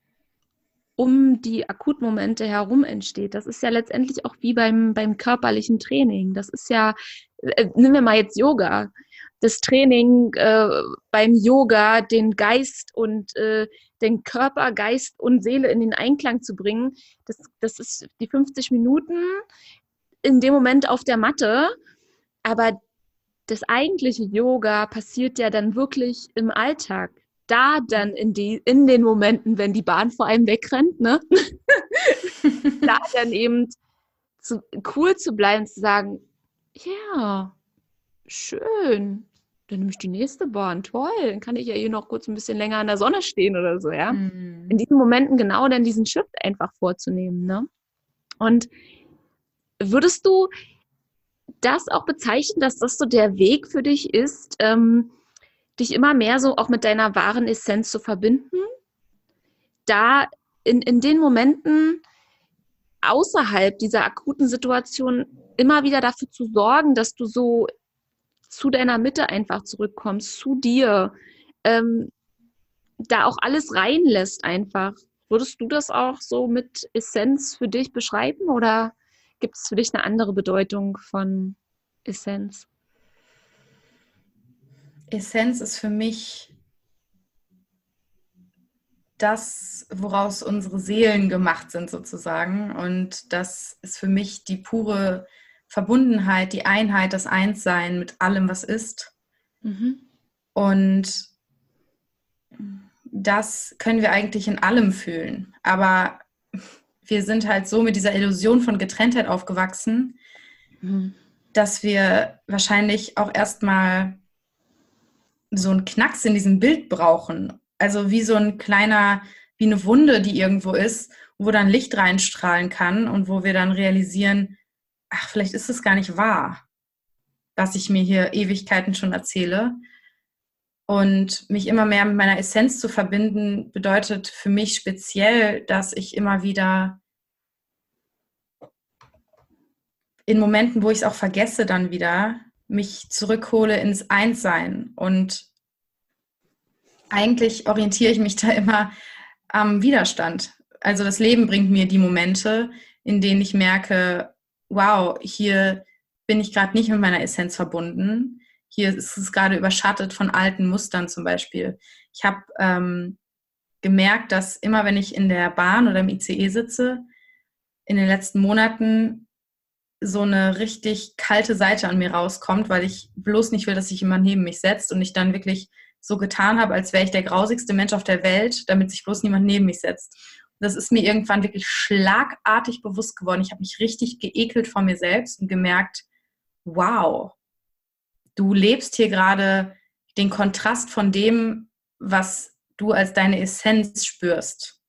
um die Akutmomente herum entsteht. Das ist ja letztendlich auch wie beim, beim körperlichen Training. Das ist ja, äh, nehmen wir mal jetzt Yoga. Das Training äh, beim Yoga, den Geist und äh, den Körper, Geist und Seele in den Einklang zu bringen. Das, das ist die 50 Minuten in dem Moment auf der Matte. Aber das eigentliche Yoga passiert ja dann wirklich im Alltag. Da dann in, die, in den Momenten, wenn die Bahn vor allem wegrennt, ne? [laughs] da dann eben zu, cool zu bleiben, zu sagen, ja, schön, dann nehme ich die nächste Bahn, toll, dann kann ich ja hier noch kurz ein bisschen länger in der Sonne stehen oder so, ja. Mhm. In diesen Momenten genau dann diesen Shift einfach vorzunehmen, ne? Und würdest du das auch bezeichnen, dass das so der Weg für dich ist, ähm, dich immer mehr so auch mit deiner wahren Essenz zu verbinden? Da in, in den Momenten außerhalb dieser akuten Situation immer wieder dafür zu sorgen, dass du so zu deiner Mitte einfach zurückkommst, zu dir, ähm, da auch alles reinlässt einfach. Würdest du das auch so mit Essenz für dich beschreiben oder gibt es für dich eine andere Bedeutung von Essenz? Essenz ist für mich das, woraus unsere Seelen gemacht sind sozusagen. Und das ist für mich die pure Verbundenheit, die Einheit, das Einssein mit allem, was ist. Mhm. Und das können wir eigentlich in allem fühlen. Aber wir sind halt so mit dieser Illusion von Getrenntheit aufgewachsen, mhm. dass wir wahrscheinlich auch erstmal so einen Knacks in diesem Bild brauchen. Also wie so ein kleiner, wie eine Wunde, die irgendwo ist, wo dann Licht reinstrahlen kann und wo wir dann realisieren, ach, vielleicht ist es gar nicht wahr, was ich mir hier Ewigkeiten schon erzähle. Und mich immer mehr mit meiner Essenz zu verbinden, bedeutet für mich speziell, dass ich immer wieder in Momenten, wo ich es auch vergesse, dann wieder mich zurückhole ins Einssein. Und eigentlich orientiere ich mich da immer am Widerstand. Also das Leben bringt mir die Momente, in denen ich merke, wow, hier bin ich gerade nicht mit meiner Essenz verbunden. Hier ist es gerade überschattet von alten Mustern zum Beispiel. Ich habe ähm, gemerkt, dass immer wenn ich in der Bahn oder im ICE sitze, in den letzten Monaten so eine richtig kalte Seite an mir rauskommt, weil ich bloß nicht will, dass sich jemand neben mich setzt und ich dann wirklich so getan habe, als wäre ich der grausigste Mensch auf der Welt, damit sich bloß niemand neben mich setzt. Das ist mir irgendwann wirklich schlagartig bewusst geworden. Ich habe mich richtig geekelt vor mir selbst und gemerkt, wow, du lebst hier gerade den Kontrast von dem, was du als deine Essenz spürst.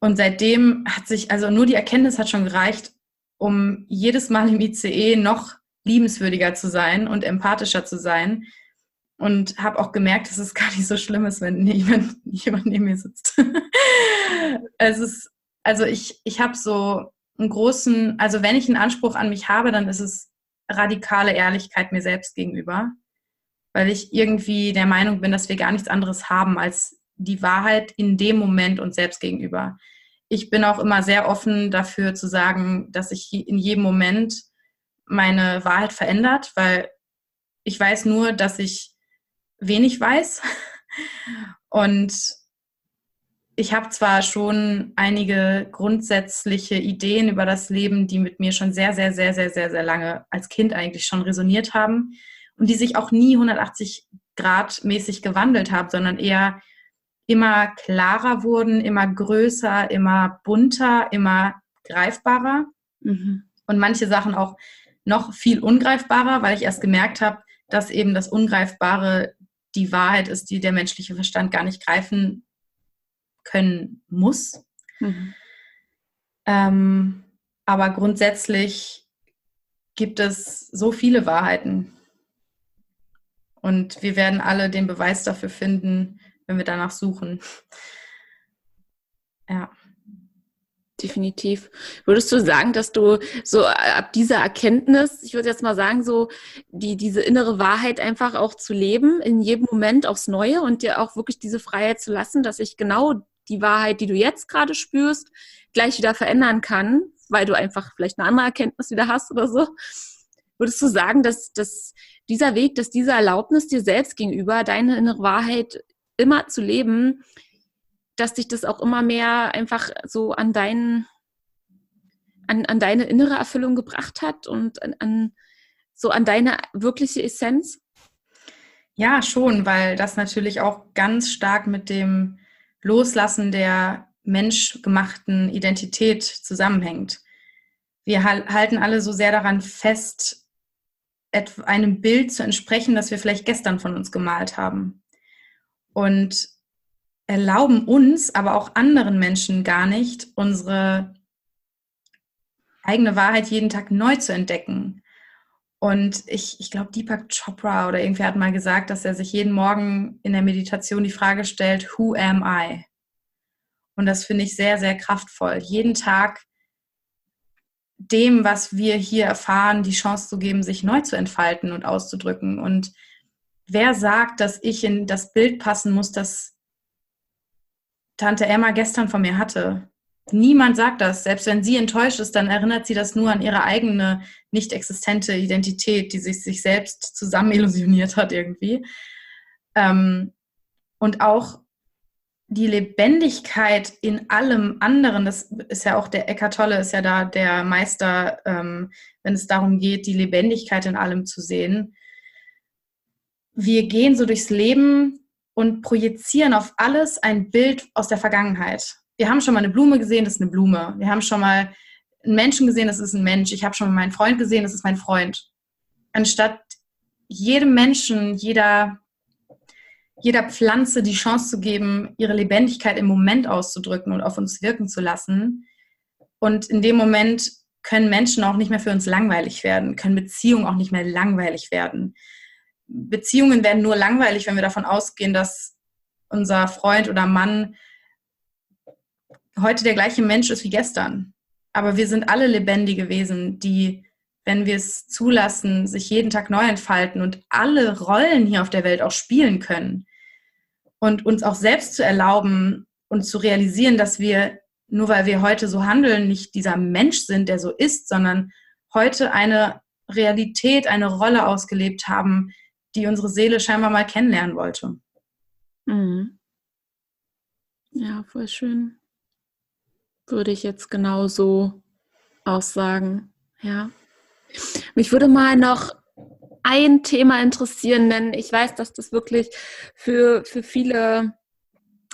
Und seitdem hat sich, also nur die Erkenntnis hat schon gereicht, um jedes Mal im ICE noch liebenswürdiger zu sein und empathischer zu sein. Und habe auch gemerkt, dass es [laughs] gar nicht so schlimm ist, wenn jemand, jemand neben mir sitzt. [laughs] es ist, also ich, ich habe so einen großen, also wenn ich einen Anspruch an mich habe, dann ist es radikale Ehrlichkeit mir selbst gegenüber, weil ich irgendwie der Meinung bin, dass wir gar nichts anderes haben als die Wahrheit in dem Moment uns selbst gegenüber ich bin auch immer sehr offen dafür zu sagen, dass sich in jedem Moment meine Wahrheit verändert, weil ich weiß nur, dass ich wenig weiß. Und ich habe zwar schon einige grundsätzliche Ideen über das Leben, die mit mir schon sehr, sehr, sehr, sehr, sehr, sehr lange als Kind eigentlich schon resoniert haben und die sich auch nie 180 Grad mäßig gewandelt haben, sondern eher immer klarer wurden, immer größer, immer bunter, immer greifbarer. Mhm. Und manche Sachen auch noch viel ungreifbarer, weil ich erst gemerkt habe, dass eben das Ungreifbare die Wahrheit ist, die der menschliche Verstand gar nicht greifen können muss. Mhm. Ähm, aber grundsätzlich gibt es so viele Wahrheiten. Und wir werden alle den Beweis dafür finden, wenn wir danach suchen. Ja. Definitiv. Würdest du sagen, dass du so ab dieser Erkenntnis, ich würde jetzt mal sagen, so die, diese innere Wahrheit einfach auch zu leben, in jedem Moment aufs Neue und dir auch wirklich diese Freiheit zu lassen, dass ich genau die Wahrheit, die du jetzt gerade spürst, gleich wieder verändern kann, weil du einfach vielleicht eine andere Erkenntnis wieder hast oder so. Würdest du sagen, dass, dass dieser Weg, dass diese Erlaubnis dir selbst gegenüber, deine innere Wahrheit immer zu leben, dass dich das auch immer mehr einfach so an deinen, an, an deine innere Erfüllung gebracht hat und an, an so an deine wirkliche Essenz? Ja, schon, weil das natürlich auch ganz stark mit dem Loslassen der menschgemachten Identität zusammenhängt. Wir halten alle so sehr daran fest, einem Bild zu entsprechen, das wir vielleicht gestern von uns gemalt haben und erlauben uns, aber auch anderen Menschen gar nicht, unsere eigene Wahrheit jeden Tag neu zu entdecken. Und ich, ich glaube, Deepak Chopra oder irgendwer hat mal gesagt, dass er sich jeden Morgen in der Meditation die Frage stellt, Who am I? Und das finde ich sehr, sehr kraftvoll. Jeden Tag dem, was wir hier erfahren, die Chance zu geben, sich neu zu entfalten und auszudrücken. Und wer sagt, dass ich in das Bild passen muss, das Tante Emma gestern von mir hatte? Niemand sagt das. Selbst wenn sie enttäuscht ist, dann erinnert sie das nur an ihre eigene nicht existente Identität, die sich sich selbst zusammen illusioniert hat irgendwie. Ähm, und auch die Lebendigkeit in allem anderen, das ist ja auch der Eckart Tolle, ist ja da der Meister, ähm, wenn es darum geht, die Lebendigkeit in allem zu sehen wir gehen so durchs Leben und projizieren auf alles ein Bild aus der Vergangenheit. Wir haben schon mal eine Blume gesehen, das ist eine Blume. Wir haben schon mal einen Menschen gesehen, das ist ein Mensch. Ich habe schon mal meinen Freund gesehen, das ist mein Freund. Anstatt jedem Menschen, jeder, jeder Pflanze die Chance zu geben, ihre Lebendigkeit im Moment auszudrücken und auf uns wirken zu lassen. Und in dem Moment können Menschen auch nicht mehr für uns langweilig werden, können Beziehungen auch nicht mehr langweilig werden Beziehungen werden nur langweilig, wenn wir davon ausgehen, dass unser Freund oder Mann heute der gleiche Mensch ist wie gestern. Aber wir sind alle lebendige Wesen, die, wenn wir es zulassen, sich jeden Tag neu entfalten und alle Rollen hier auf der Welt auch spielen können. Und uns auch selbst zu erlauben und zu realisieren, dass wir, nur weil wir heute so handeln, nicht dieser Mensch sind, der so ist, sondern heute eine Realität, eine Rolle ausgelebt haben, die unsere Seele scheinbar mal kennenlernen wollte. Mhm. Ja, voll schön. Würde ich jetzt genauso aussagen. Ja. Mich würde mal noch ein Thema interessieren, denn ich weiß, dass das wirklich für, für viele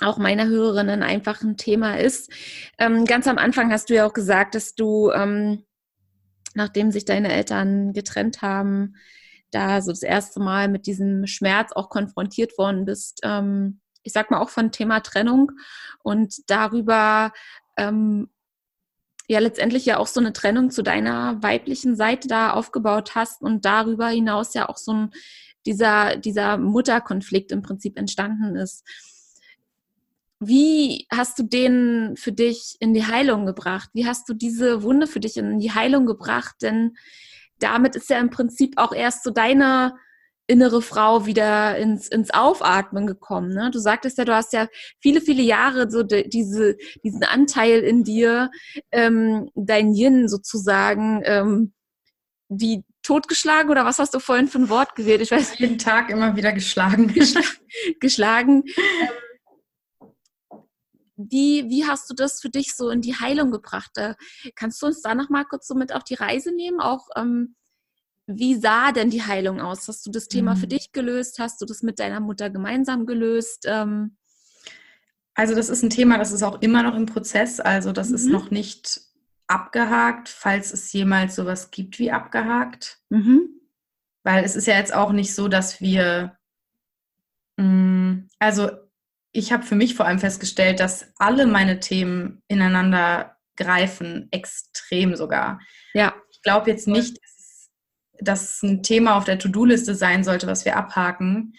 auch meiner Hörerinnen einfach ein Thema ist. Ähm, ganz am Anfang hast du ja auch gesagt, dass du, ähm, nachdem sich deine Eltern getrennt haben, da so das erste Mal mit diesem Schmerz auch konfrontiert worden bist. Ähm, ich sag mal auch von Thema Trennung und darüber ähm, ja letztendlich ja auch so eine Trennung zu deiner weiblichen Seite da aufgebaut hast und darüber hinaus ja auch so ein dieser, dieser Mutterkonflikt im Prinzip entstanden ist. Wie hast du den für dich in die Heilung gebracht? Wie hast du diese Wunde für dich in die Heilung gebracht? Denn damit ist ja im Prinzip auch erst so deine innere Frau wieder ins, ins Aufatmen gekommen. Ne? Du sagtest ja, du hast ja viele, viele Jahre so de, diese, diesen Anteil in dir, ähm, dein Yin sozusagen, ähm, wie totgeschlagen oder was hast du vorhin für ein Wort gewählt? Ich weiß jeden Tag immer wieder geschlagen. [laughs] geschlagen. [laughs] Ähm, wie, wie hast du das für dich so in die Heilung gebracht? Kannst du uns da noch mal kurz so mit auf die Reise nehmen? Auch ähm, wie sah denn die Heilung aus? Hast du das Thema mhm. für dich gelöst? Hast du das mit deiner Mutter gemeinsam gelöst? Ähm also das ist ein Thema, das ist auch immer noch im Prozess. Also das mhm. ist noch nicht abgehakt, falls es jemals sowas gibt wie abgehakt. Mhm. Weil es ist ja jetzt auch nicht so, dass wir, mh, mm, also ich habe für mich vor allem festgestellt, dass alle meine Themen ineinander greifen, extrem sogar. Ja. Ich glaube jetzt nicht, das ein Thema auf der To-Do-Liste sein sollte, was wir abhaken,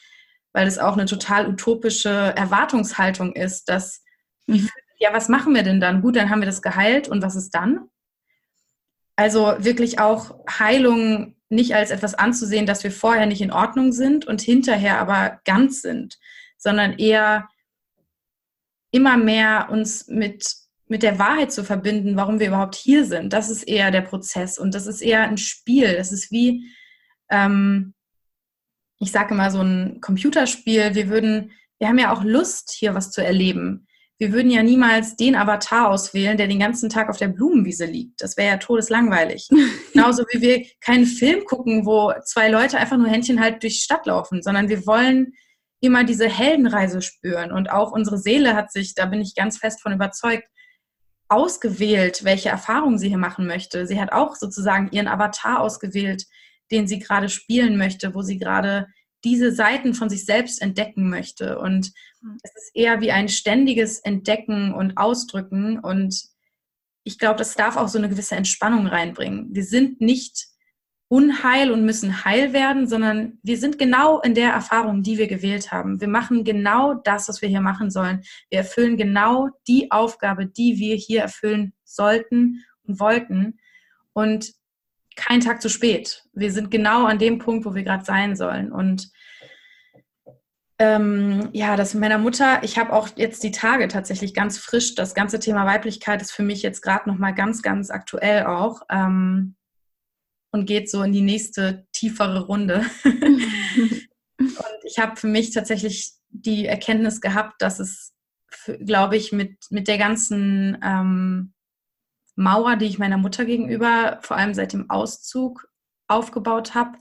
weil es auch eine total utopische Erwartungshaltung ist, dass, mhm. ja, was machen wir denn dann? Gut, dann haben wir das geheilt und was ist dann? Also wirklich auch Heilung nicht als etwas anzusehen, dass wir vorher nicht in Ordnung sind und hinterher aber ganz sind, sondern eher immer mehr uns mit mit der Wahrheit zu verbinden, warum wir überhaupt hier sind. Das ist eher der Prozess und das ist eher ein Spiel. Das ist wie, ähm, ich sage immer so ein Computerspiel. Wir würden, wir haben ja auch Lust, hier was zu erleben. Wir würden ja niemals den Avatar auswählen, der den ganzen Tag auf der Blumenwiese liegt. Das wäre ja todeslangweilig. [laughs] Genauso wie wir keinen Film gucken, wo zwei Leute einfach nur Händchen halt durch die Stadt laufen, sondern wir wollen immer diese Heldenreise spüren. Und auch unsere Seele hat sich, da bin ich ganz fest von überzeugt, ausgewählt, welche Erfahrungen sie hier machen möchte. Sie hat auch sozusagen ihren Avatar ausgewählt, den sie gerade spielen möchte, wo sie gerade diese Seiten von sich selbst entdecken möchte. Und hm. es ist eher wie ein ständiges Entdecken und Ausdrücken. Und ich glaube, das darf auch so eine gewisse Entspannung reinbringen. Wir sind nicht unheil und müssen heil werden, sondern wir sind genau in der Erfahrung, die wir gewählt haben. Wir machen genau das, was wir hier machen sollen. Wir erfüllen genau die Aufgabe, die wir hier erfüllen sollten und wollten. Und kein Tag zu spät. Wir sind genau an dem Punkt, wo wir gerade sein sollen. Und ähm, ja, das mit meiner Mutter, ich habe auch jetzt die Tage tatsächlich ganz frisch, das ganze Thema Weiblichkeit ist für mich jetzt gerade nochmal ganz, ganz aktuell auch. Ähm, und geht so in die nächste tiefere Runde. [laughs] und ich habe für mich tatsächlich die Erkenntnis gehabt, dass es, glaube ich, mit, mit der ganzen ähm, Mauer, die ich meiner Mutter gegenüber, vor allem seit dem Auszug, aufgebaut habe,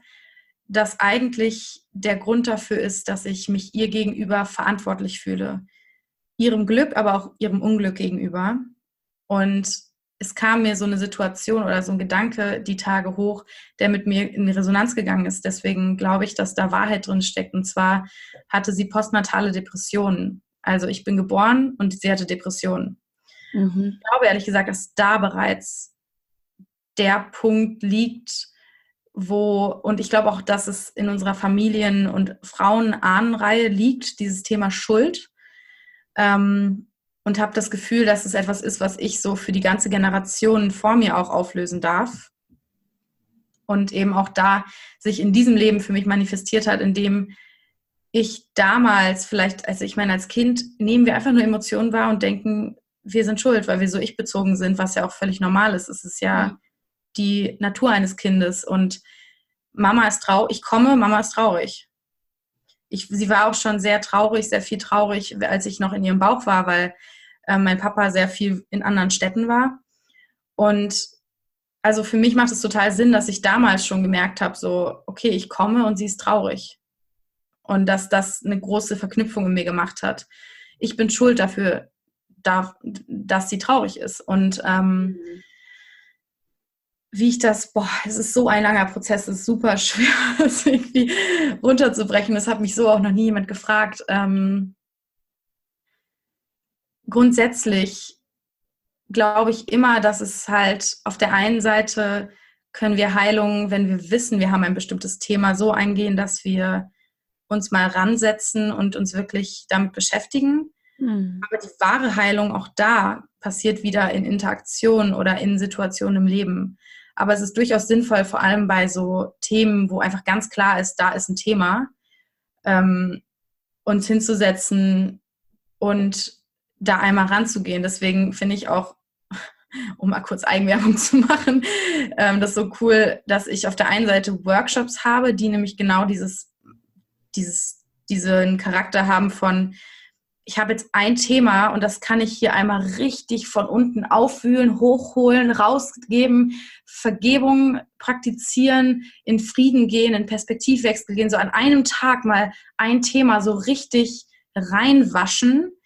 dass eigentlich der Grund dafür ist, dass ich mich ihr gegenüber verantwortlich fühle. Ihrem Glück, aber auch ihrem Unglück gegenüber. Und es kam mir so eine Situation oder so ein Gedanke die Tage hoch, der mit mir in Resonanz gegangen ist. Deswegen glaube ich, dass da Wahrheit drin steckt. Und zwar hatte sie postnatale Depressionen. Also ich bin geboren und sie hatte Depressionen. Mhm. Ich glaube ehrlich gesagt, dass da bereits der Punkt liegt, wo, und ich glaube auch, dass es in unserer Familien- und Frauenahnenreihe liegt, dieses Thema Schuld. Ähm, und habe das Gefühl, dass es etwas ist, was ich so für die ganze Generation vor mir auch auflösen darf. Und eben auch da sich in diesem Leben für mich manifestiert hat, indem ich damals vielleicht, also ich meine, als Kind nehmen wir einfach nur Emotionen wahr und denken, wir sind schuld, weil wir so ich-bezogen sind, was ja auch völlig normal ist. Es ist ja die Natur eines Kindes und Mama ist traurig, ich komme, Mama ist traurig. Ich, sie war auch schon sehr traurig, sehr viel traurig, als ich noch in ihrem Bauch war, weil äh, mein Papa sehr viel in anderen Städten war. Und also für mich macht es total Sinn, dass ich damals schon gemerkt habe, so, okay, ich komme und sie ist traurig. Und dass das eine große Verknüpfung in mir gemacht hat. Ich bin schuld dafür, dass sie traurig ist. Und ähm, mhm. wie ich das, boah, es ist so ein langer Prozess, es ist super [laughs] schwer, das irgendwie runterzubrechen. Das hat mich so auch noch nie jemand gefragt. Ähm, grundsätzlich glaube ich immer, dass es halt auf der einen Seite können wir Heilung, wenn wir wissen, wir haben ein bestimmtes Thema, so eingehen, dass wir uns mal ransetzen und uns wirklich damit beschäftigen. Mhm. Aber die wahre Heilung auch da passiert wieder in Interaktion oder in Situationen im Leben. Aber es ist durchaus sinnvoll, vor allem bei so Themen, wo einfach ganz klar ist, da ist ein Thema, ähm, uns hinzusetzen und da einmal ranzugehen. Deswegen finde ich auch, [laughs] um mal kurz Eigenwerbung zu machen, ähm, das so cool, dass ich auf der einen Seite Workshops habe, die nämlich genau dieses, dieses, diesen Charakter haben von, ich habe jetzt ein Thema und das kann ich hier einmal richtig von unten aufwühlen, hochholen, rausgeben, Vergebung praktizieren, in Frieden gehen, in Perspektivwechsel gehen, so an einem Tag mal ein Thema so richtig reinwaschen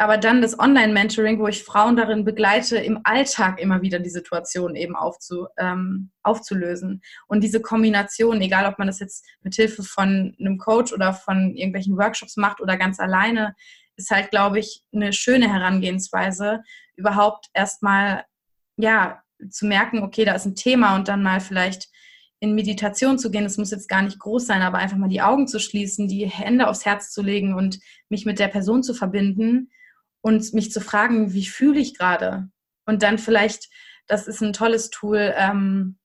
aber dann das Online-Mentoring, wo ich Frauen darin begleite, im Alltag immer wieder die Situation eben aufzu, ähm, aufzulösen. Und diese Kombination, egal ob man das jetzt mit Hilfe von einem Coach oder von irgendwelchen Workshops macht oder ganz alleine, ist halt, glaube ich, eine schöne Herangehensweise, überhaupt erstmal, ja, zu merken, okay, da ist ein Thema und dann mal vielleicht in Meditation zu gehen, das muss jetzt gar nicht groß sein, aber einfach mal die Augen zu schließen, die Hände aufs Herz zu legen und mich mit der Person zu verbinden und mich zu fragen, wie fühle ich gerade? Und dann vielleicht, das ist ein tolles Tool, ähm,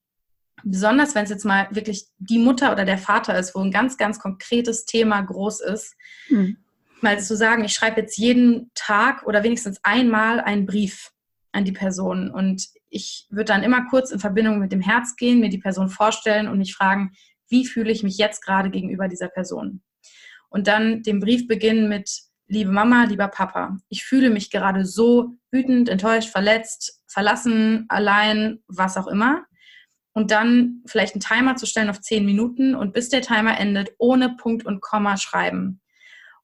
besonders wenn es jetzt mal wirklich die Mutter oder der Vater ist, wo ein ganz, ganz konkretes Thema groß ist, hm. mal zu sagen, ich schreibe jetzt jeden Tag oder wenigstens einmal einen Brief an die Person und ich würde dann immer kurz in Verbindung mit dem Herz gehen, mir die Person vorstellen und mich fragen, wie fühle ich mich jetzt gerade gegenüber dieser Person? Und dann den Brief beginnen mit, liebe Mama, lieber Papa, ich fühle mich gerade so wütend, enttäuscht, verletzt, verlassen, allein, was auch immer. Und dann vielleicht einen Timer zu stellen auf zehn Minuten und bis der Timer endet, ohne Punkt und Komma schreiben.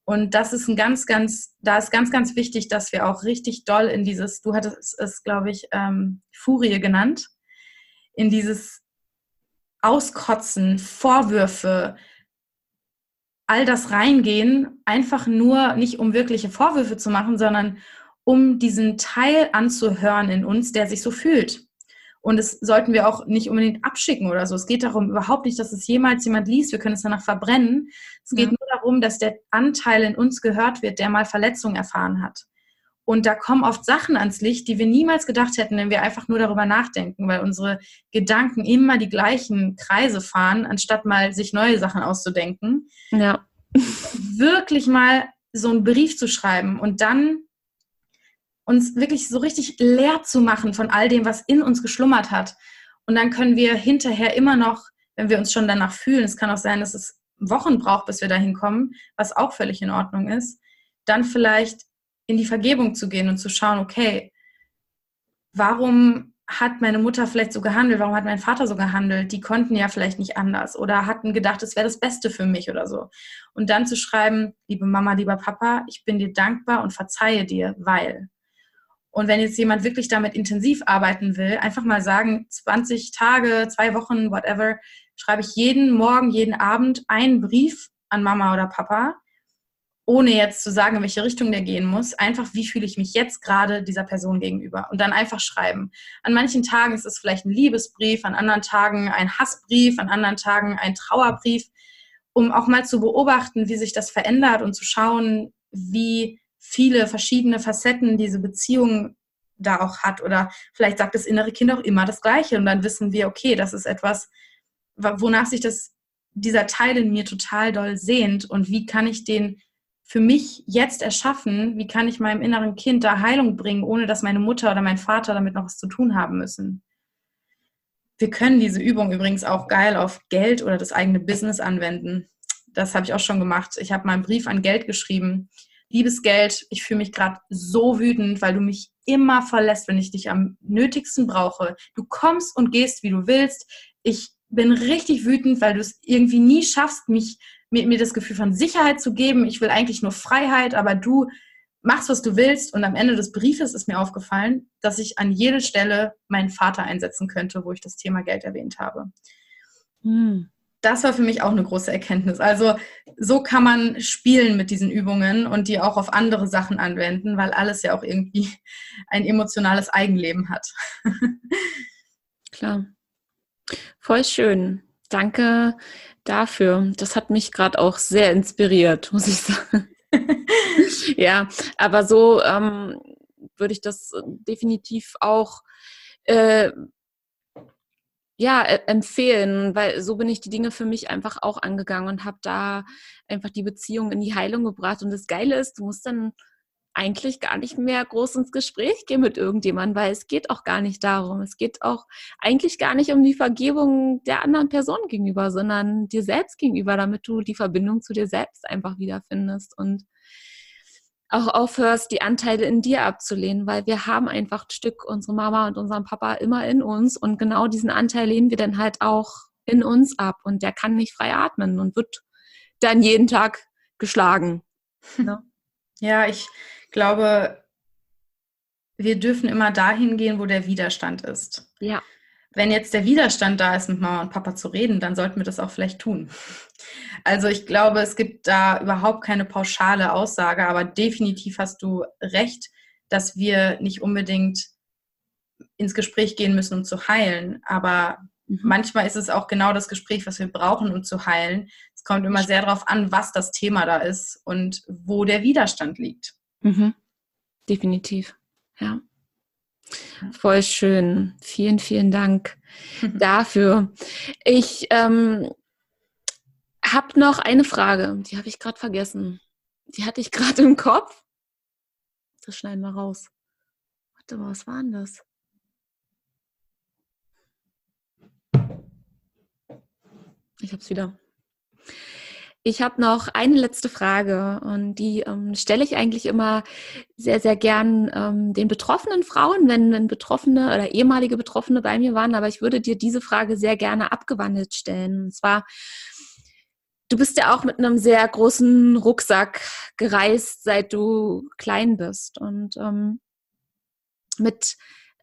Und das ist ein ganz, ganz, da ist ganz, ganz wichtig, dass wir auch richtig doll in dieses, du hattest es, glaube ich, ähm, Furie genannt, in dieses Auskotzen, Vorwürfe, all das reingehen, einfach nur nicht um wirkliche Vorwürfe zu machen, sondern um diesen Teil anzuhören in uns, der sich so fühlt. Und das sollten wir auch nicht unbedingt abschicken oder so. Es geht darum überhaupt nicht, dass es jemals jemand liest. Wir können es danach verbrennen. Es geht ja. nur darum, dass der Anteil in uns gehört wird, der mal Verletzungen erfahren hat. Und da kommen oft Sachen ans Licht, die wir niemals gedacht hätten, wenn wir einfach nur darüber nachdenken, weil unsere Gedanken immer die gleichen Kreise fahren, anstatt mal sich neue Sachen auszudenken. Ja. Wirklich mal so einen Brief zu schreiben und dann uns wirklich so richtig leer zu machen von all dem, was in uns geschlummert hat. Und dann können wir hinterher immer noch, wenn wir uns schon danach fühlen, es kann auch sein, dass es Wochen braucht, bis wir dahin kommen, was auch völlig in Ordnung ist, dann vielleicht in die Vergebung zu gehen und zu schauen, okay, warum hat meine Mutter vielleicht so gehandelt, warum hat mein Vater so gehandelt? Die konnten ja vielleicht nicht anders oder hatten gedacht, es wäre das Beste für mich oder so. Und dann zu schreiben, liebe Mama, lieber Papa, ich bin dir dankbar und verzeihe dir, weil. Und wenn jetzt jemand wirklich damit intensiv arbeiten will, einfach mal sagen, 20 Tage, zwei Wochen, whatever, schreibe ich jeden Morgen, jeden Abend einen Brief an Mama oder Papa ohne jetzt zu sagen, in welche Richtung der gehen muss, einfach, wie fühle ich mich jetzt gerade dieser Person gegenüber und dann einfach schreiben. An manchen Tagen ist es vielleicht ein Liebesbrief, an anderen Tagen ein Hassbrief, an anderen Tagen ein Trauerbrief, um auch mal zu beobachten, wie sich das verändert und zu schauen, wie viele verschiedene Facetten diese Beziehung da auch hat oder vielleicht sagt das innere Kind auch immer das Gleiche und dann wissen wir, okay, das ist etwas, wonach sich das dieser Teil in mir total doll sehnt und wie kann ich den für mich jetzt erschaffen, wie kann ich meinem inneren Kind da Heilung bringen, ohne dass meine Mutter oder mein Vater damit noch was zu tun haben müssen. Wir können diese Übung übrigens auch geil auf Geld oder das eigene Business anwenden. Das habe ich auch schon gemacht. Ich habe mal einen Brief an Geld geschrieben. Liebes Geld, ich fühle mich gerade so wütend, weil du mich immer verlässt, wenn ich dich am nötigsten brauche. Du kommst und gehst, wie du willst. Ich bin richtig wütend, weil du es irgendwie nie schaffst, mich mir, mir das Gefühl von Sicherheit zu geben. Ich will eigentlich nur Freiheit, aber du machst, was du willst. Und am Ende des Briefes ist mir aufgefallen, dass ich an jede Stelle meinen Vater einsetzen könnte, wo ich das Thema Geld erwähnt habe. Hm. Das war für mich auch eine große Erkenntnis. Also so kann man spielen mit diesen Übungen und die auch auf andere Sachen anwenden, weil alles ja auch irgendwie ein emotionales Eigenleben hat. [laughs] Klar. Voll schön. Danke dafür. Das hat mich gerade auch sehr inspiriert, muss ich sagen. [laughs] ja, aber so ähm, würde ich das definitiv auch äh, ja, e, empfehlen, weil so bin ich die Dinge für mich einfach auch angegangen und habe da einfach die Beziehung in die Heilung gebracht. Und das Geile ist, du musst dann eigentlich gar nicht mehr groß ins Gespräch gehen mit irgendjemandem, weil es geht auch gar nicht darum. Es geht auch eigentlich gar nicht um die Vergebung der anderen Person gegenüber, sondern dir selbst gegenüber, damit du die Verbindung zu dir selbst einfach wiederfindest und auch aufhörst, die Anteile in dir abzulehnen, weil wir haben einfach ein Stück unsere Mama und unseren Papa immer in uns und genau diesen Anteil lehnen wir dann halt auch in uns ab und der kann nicht frei atmen und wird dann jeden Tag geschlagen. [laughs] Ne? Ja, ich glaube, wir dürfen immer dahin gehen, wo der Widerstand ist. Ja. Wenn jetzt der Widerstand da ist, mit Mama und Papa zu reden, dann sollten wir das auch vielleicht tun. Also ich glaube, es gibt da überhaupt keine pauschale Aussage, aber definitiv hast du recht, dass wir nicht unbedingt ins Gespräch gehen müssen, um zu heilen. Aber mhm. manchmal ist es auch genau das Gespräch, was wir brauchen, um zu heilen. Es kommt immer sehr darauf an, was das Thema da ist und wo der Widerstand liegt. Mhm. Definitiv, ja. Voll schön. Vielen, vielen Dank [laughs] dafür. Ich ähm, habe noch eine Frage, die habe ich gerade vergessen. Die hatte ich gerade im Kopf. Das schneiden wir raus. Warte mal, was war denn das? Ich habe es wieder. Ich habe noch eine letzte Frage und die ähm, stelle ich eigentlich immer sehr, sehr gern ähm, den betroffenen Frauen, wenn, wenn Betroffene oder ehemalige Betroffene bei mir waren. Aber ich würde dir diese Frage sehr gerne abgewandelt stellen. Und zwar, du bist ja auch mit einem sehr großen Rucksack gereist, seit du klein bist. Und ähm, mit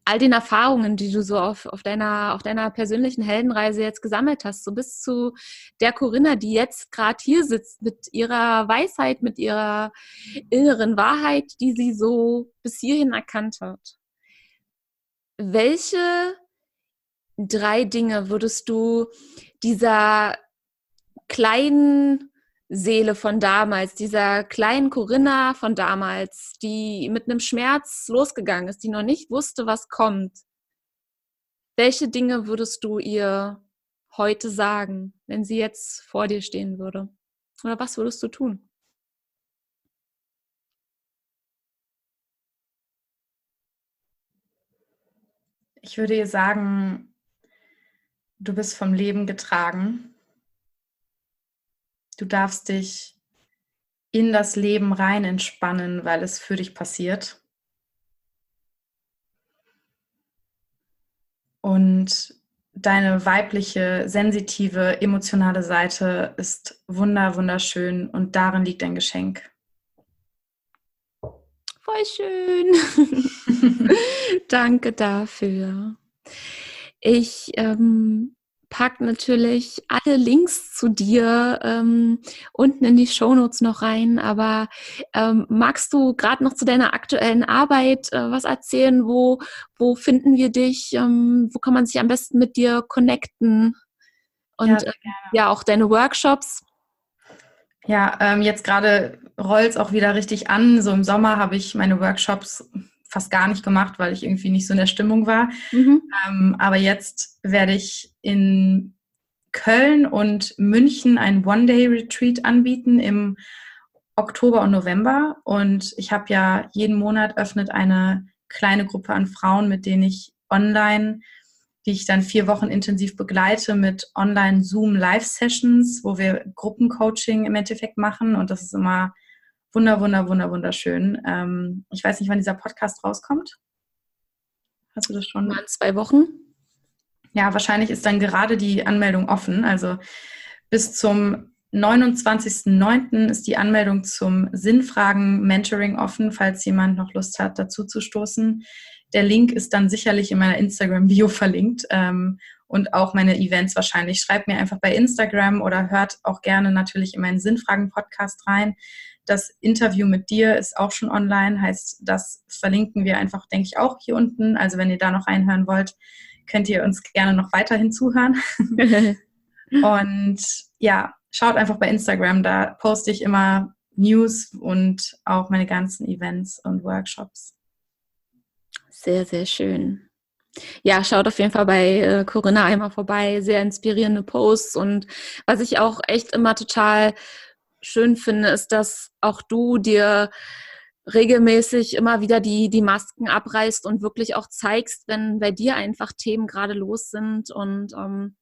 all den Erfahrungen, die du so auf, auf, deiner, auf deiner persönlichen Heldenreise jetzt gesammelt hast, so bis zu der Corinna, die jetzt gerade hier sitzt mit ihrer Weisheit, mit ihrer inneren Wahrheit, die sie so bis hierhin erkannt hat. Welche drei Dinge würdest du dieser kleinen Seele von damals, dieser kleinen Corinna von damals, die mit einem Schmerz losgegangen ist, die noch nicht wusste, was kommt. Welche Dinge würdest du ihr heute sagen, wenn sie jetzt vor dir stehen würde? Oder was würdest du tun? Ich würde ihr sagen, du bist vom Leben getragen Du darfst dich in das Leben rein entspannen, weil es für dich passiert. Und deine weibliche, sensitive, emotionale Seite ist wunder, wunderschön und darin liegt ein Geschenk. Voll schön. [laughs] [laughs] Danke dafür. Ich ähm, pack natürlich alle Links zu dir ähm, unten in die Shownotes noch rein. Aber ähm, magst du gerade noch zu deiner aktuellen Arbeit äh, was erzählen? Wo, wo finden wir dich? Ähm, wo kann man sich am besten mit dir connecten? Und ja, äh, ja auch deine Workshops. Ja, ähm, jetzt gerade rollt es auch wieder richtig an. So im Sommer habe ich meine Workshops fast gar nicht gemacht, weil ich irgendwie nicht so in der Stimmung war. Mhm. Ähm, aber jetzt werde ich in Köln und München ein One-Day-Retreat anbieten im Oktober und November. Und ich habe ja jeden Monat öffnet eine kleine Gruppe an Frauen, mit denen ich online, die ich dann vier Wochen intensiv begleite mit Online-Zoom-Live-Sessions, wo wir Gruppencoaching im Endeffekt machen. Und das ist immer wunder, wunder, wunder, wunderschön. Ähm, ich weiß nicht, wann dieser Podcast rauskommt. Hast du das schon? Mal in zwei Wochen. Ja, wahrscheinlich ist dann gerade die Anmeldung offen. Also bis zum 29.09. ist die Anmeldung zum Sinnfragen-Mentoring offen, falls jemand noch Lust hat, dazu zu stoßen. Der Link ist dann sicherlich in meiner Instagram-Bio verlinkt ähm, und auch meine Events wahrscheinlich. Schreibt mir einfach bei Instagram oder hört auch gerne natürlich in meinen Sinnfragen-Podcast rein. Das Interview mit dir ist auch schon online, heißt, das verlinken wir einfach, denke ich, auch hier unten. Also wenn ihr da noch reinhören wollt, könnt ihr uns gerne noch weiterhin zuhören. [laughs] und ja, schaut einfach bei Instagram, da poste ich immer News und auch meine ganzen Events und Workshops. Sehr, sehr schön. Ja, schaut auf jeden Fall bei äh, Corinna einmal vorbei. Sehr inspirierende Posts und was ich auch echt immer total schön finde, ist, dass auch du dir regelmäßig immer wieder die, die Masken abreißt und wirklich auch zeigst, wenn bei dir einfach Themen gerade los sind. Und ähm,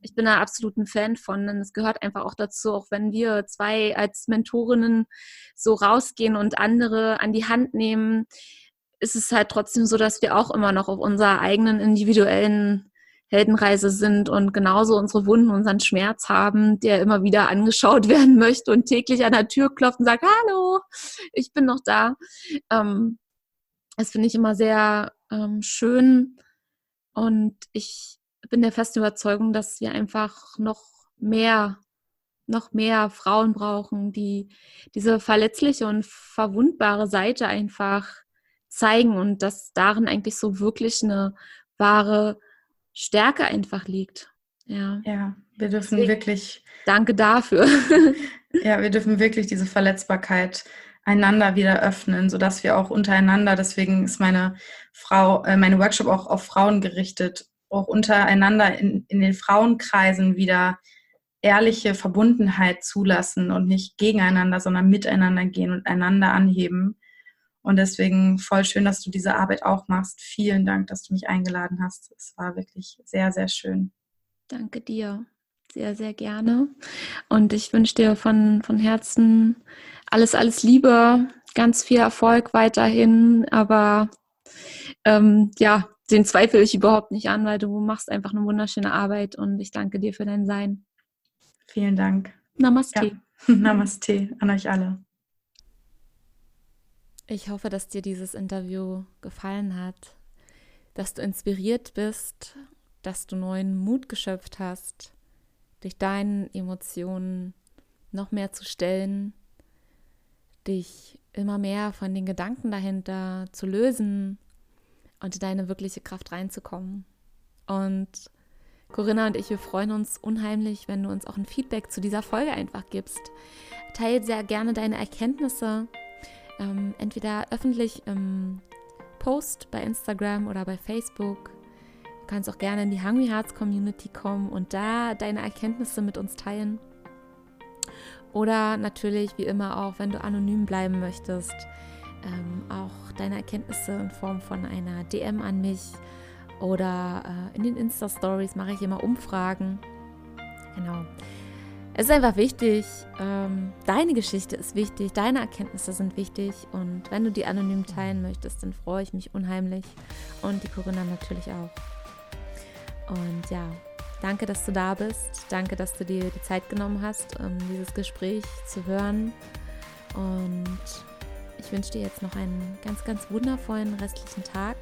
ich bin da absolut ein Fan von. Denn es gehört einfach auch dazu, auch wenn wir zwei als Mentorinnen so rausgehen und andere an die Hand nehmen, ist es halt trotzdem so, dass wir auch immer noch auf unserer eigenen individuellen Heldenreise sind und genauso unsere Wunden, unseren Schmerz haben, der immer wieder angeschaut [laughs] werden möchte und täglich an der Tür klopft und sagt, hallo, ich bin noch da. Ähm, das finde ich immer sehr ähm, schön und ich bin der festen Überzeugung, dass wir einfach noch mehr, noch mehr Frauen brauchen, die diese verletzliche und verwundbare Seite einfach zeigen und dass darin eigentlich so wirklich eine wahre Stärke einfach liegt. Ja, ja wir dürfen Deswegen, wirklich. Danke dafür. [laughs] ja, wir dürfen wirklich diese Verletzbarkeit einander wieder öffnen, sodass wir auch untereinander, deswegen ist meine Frau, äh, meine Workshop auch auf Frauen gerichtet, auch untereinander in, in den Frauenkreisen wieder ehrliche Verbundenheit zulassen und nicht gegeneinander, sondern miteinander gehen und einander anheben. Und deswegen voll schön, dass du diese Arbeit auch machst. Vielen Dank, dass du mich eingeladen hast. Es war wirklich sehr, sehr schön. Danke dir. Sehr, sehr gerne. Und ich wünsche dir von, von Herzen alles, alles Liebe, ganz viel Erfolg weiterhin. Aber ähm, ja, den zweifle ich überhaupt nicht an, weil du machst einfach eine wunderschöne Arbeit und ich danke dir für dein Sein. Vielen Dank. Namaste. Ja. [laughs] Namaste an euch alle. Ich hoffe, dass dir dieses Interview gefallen hat, dass du inspiriert bist, dass du neuen Mut geschöpft hast, dich deinen Emotionen noch mehr zu stellen, dich immer mehr von den Gedanken dahinter zu lösen und in deine wirkliche Kraft reinzukommen. Und Corinna und ich, wir freuen uns unheimlich, wenn du uns auch ein Feedback zu dieser Folge einfach gibst. Teil sehr gerne deine Erkenntnisse ähm, entweder öffentlich im Post bei Instagram oder bei Facebook. Du kannst auch gerne in die Hungry Hearts Community kommen und da deine Erkenntnisse mit uns teilen. Oder natürlich, wie immer auch, wenn du anonym bleiben möchtest, ähm, auch deine Erkenntnisse in Form von einer DM an mich oder äh, in den Insta-Stories mache ich immer Umfragen. Genau. Es ist einfach wichtig, ähm, deine Geschichte ist wichtig, deine Erkenntnisse sind wichtig und wenn du die anonym teilen möchtest, dann freue ich mich unheimlich und die Corinna natürlich auch. Und ja, danke, dass du da bist, danke, dass du dir die Zeit genommen hast, um dieses Gespräch zu hören und ich wünsche dir jetzt noch einen ganz, ganz wundervollen restlichen Tag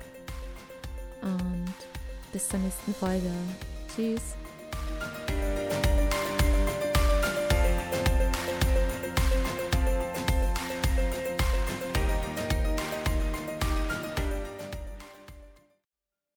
und bis zur nächsten Folge. Tschüss.